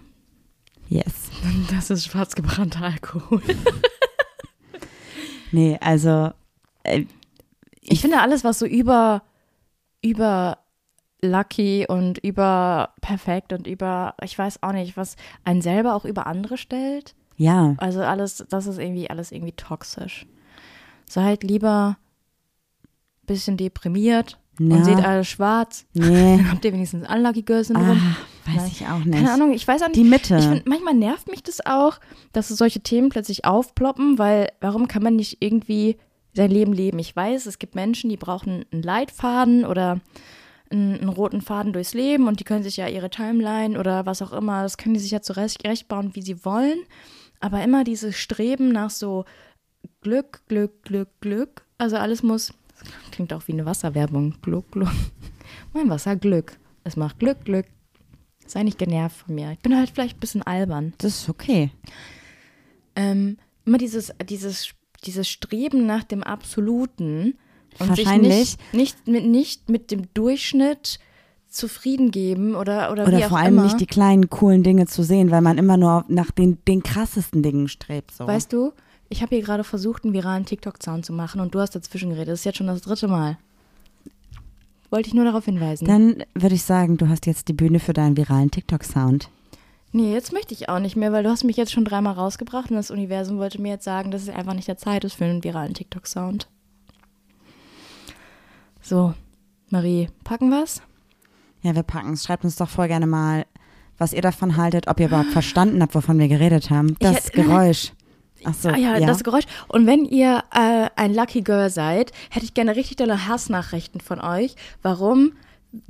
Yes. Das ist schwarzgebrannter Alkohol. Nee, also äh, Ich finde alles, was so über, über lucky und über perfekt und über, ich weiß auch nicht, was einen selber auch über andere stellt. ja, Also alles, das ist irgendwie alles irgendwie toxisch. Seid lieber ein bisschen deprimiert Na. und seht alles schwarz. nee, Dann habt ihr wenigstens Unlucky Girls Syndrom. ah, weiß ich auch nicht. Keine Ahnung, ich weiß auch nicht. Die Mitte. Ich find, manchmal nervt mich das auch, dass so solche Themen plötzlich aufploppen, weil warum kann man nicht irgendwie sein Leben leben? Ich weiß, es gibt Menschen, die brauchen einen Leitfaden oder einen, einen roten Faden durchs Leben und die können sich ja ihre Timeline oder was auch immer, das können die sich ja zurecht bauen, wie sie wollen. Aber immer dieses Streben nach so Glück, Glück, Glück, Glück. Also alles muss, das klingt auch wie eine Wasserwerbung. Glück, Glück. Mein Wasser, Glück. Es macht Glück, Glück. Sei nicht genervt von mir. Ich bin halt vielleicht ein bisschen albern. Das ist okay. Ähm, immer dieses, dieses, dieses Streben nach dem Absoluten, und Wahrscheinlich. sich nicht, nicht, mit, nicht mit dem Durchschnitt zufrieden geben oder, oder, Oder vor allem immer. nicht die kleinen, coolen Dinge zu sehen, weil man immer nur nach den, den krassesten Dingen strebt. So. Weißt du, ich habe hier gerade versucht, einen viralen TikTok-Sound zu machen und du hast dazwischen geredet. Das ist jetzt schon das dritte Mal. Wollte ich nur darauf hinweisen. Dann würde ich sagen, du hast jetzt die Bühne für deinen viralen TikTok-Sound. nee, jetzt möchte ich auch nicht mehr, weil du hast mich jetzt schon dreimal rausgebracht und das Universum wollte mir jetzt sagen, dass es einfach nicht der Zeit ist für einen viralen TikTok-Sound. So, Marie, packen wir's? Ja, wir packen es. Schreibt uns doch voll gerne mal, was ihr davon haltet, ob ihr überhaupt verstanden habt, wovon wir geredet haben. Das hätte- Geräusch. Ach so, ah ja, ja. das Geräusch. Und wenn ihr äh, ein Lucky Girl seid, hätte ich gerne richtig dolle Hassnachrichten von euch, warum,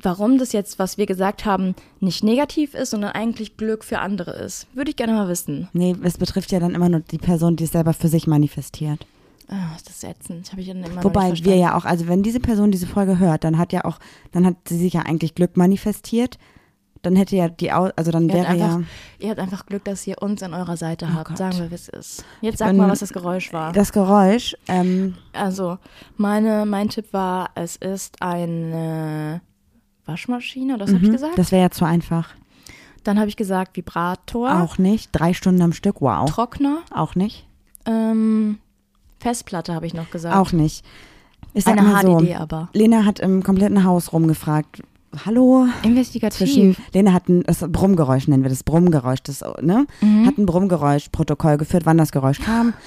warum das jetzt, was wir gesagt haben, nicht negativ ist, sondern eigentlich Glück für andere ist. Würde ich gerne mal wissen. Nee, es betrifft ja dann immer nur die Person, die es selber für sich manifestiert. Ah, ist das ätzend. Habe ich dann immer Wobei wir ja auch, also wenn diese Person diese Folge hört, dann hat ja auch, dann hat sie sich ja eigentlich Glück manifestiert. Dann hätte ja die, Au- also dann Ihr habt, wäre einfach, ja ihr habt einfach Glück, dass ihr uns an eurer Seite habt. Oh Gott. Sagen wir, wie es ist. Jetzt sag mal, was das Geräusch war. das Geräusch. Ähm, Also, meine, mein Tipp war, es ist eine Waschmaschine, das habe ich mhm, gesagt. das wäre ja zu einfach. Dann habe ich gesagt Vibrator, Auch nicht. Drei Stunden am Stück, wow. Trockner, Auch nicht. ähm, Festplatte habe ich noch gesagt. Auch nicht. Ich sag eine mal so, HDD aber. Lena hat im kompletten Haus rumgefragt. Hallo? Investigativ. Zwischen, Lena hat ein das Brummgeräusch, nennen wir das Brummgeräusch, das, ne? Mhm. Hat ein Brummgeräusch-Protokoll geführt, wann das Geräusch kam.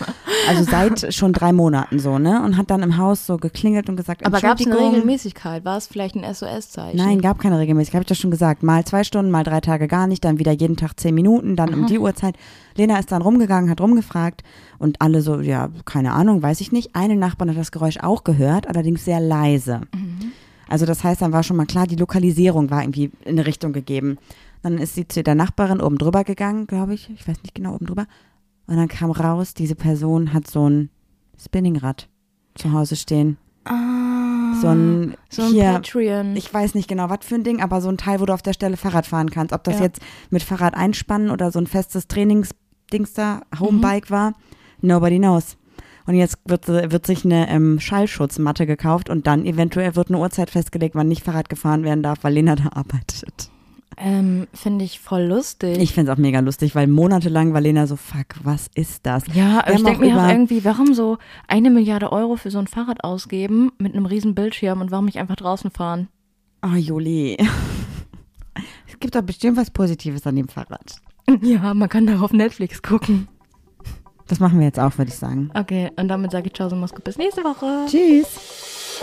Also seit schon drei Monaten so, ne? Und hat dann im Haus so geklingelt und gesagt, aber gab es eine. Regelmäßigkeit? War es vielleicht ein SOS-Zeichen? Nein, gab keine regelmäßig. Habe ich das schon gesagt. Mal zwei Stunden, mal drei Tage gar nicht, dann wieder jeden Tag zehn Minuten, dann um die Uhrzeit. Lena ist dann rumgegangen, hat rumgefragt und alle so, ja, keine Ahnung, weiß ich nicht. Eine Nachbarin hat das Geräusch auch gehört, allerdings sehr leise. Also das heißt, dann war schon mal klar, die Lokalisierung war irgendwie in eine Richtung gegeben. Dann ist sie zu der Nachbarin oben drüber gegangen, glaube ich. Ich weiß nicht genau, oben drüber. Und dann kam raus, diese Person hat so ein Spinningrad zu Hause stehen. Ah, So ein, so ein hier, Patreon. ich weiß nicht genau, was für ein Ding, aber so ein Teil, wo du auf der Stelle Fahrrad fahren kannst. Ob das Ja. jetzt mit Fahrrad einspannen oder so ein festes Trainingsdings da, Homebike war, nobody knows. Und jetzt wird, wird sich eine ähm, Schallschutzmatte gekauft und dann eventuell wird eine Uhrzeit festgelegt, wann nicht Fahrrad gefahren werden darf, weil Lena da arbeitet. ähm, Finde ich voll lustig. Ich finde es auch mega lustig, weil monatelang war Lena so, fuck, was ist das? ja, ich denke mir auch irgendwie, warum so eine Milliarde Euro für so ein Fahrrad ausgeben mit einem riesen Bildschirm und warum nicht einfach draußen fahren? Oh, Juli. Es gibt doch bestimmt was Positives an dem Fahrrad. Ja, man kann darauf Netflix gucken. Das machen wir jetzt auch, würde ich sagen. Okay, und damit sage ich Tschau, so Moskau. Bis nächste Woche. Tschüss.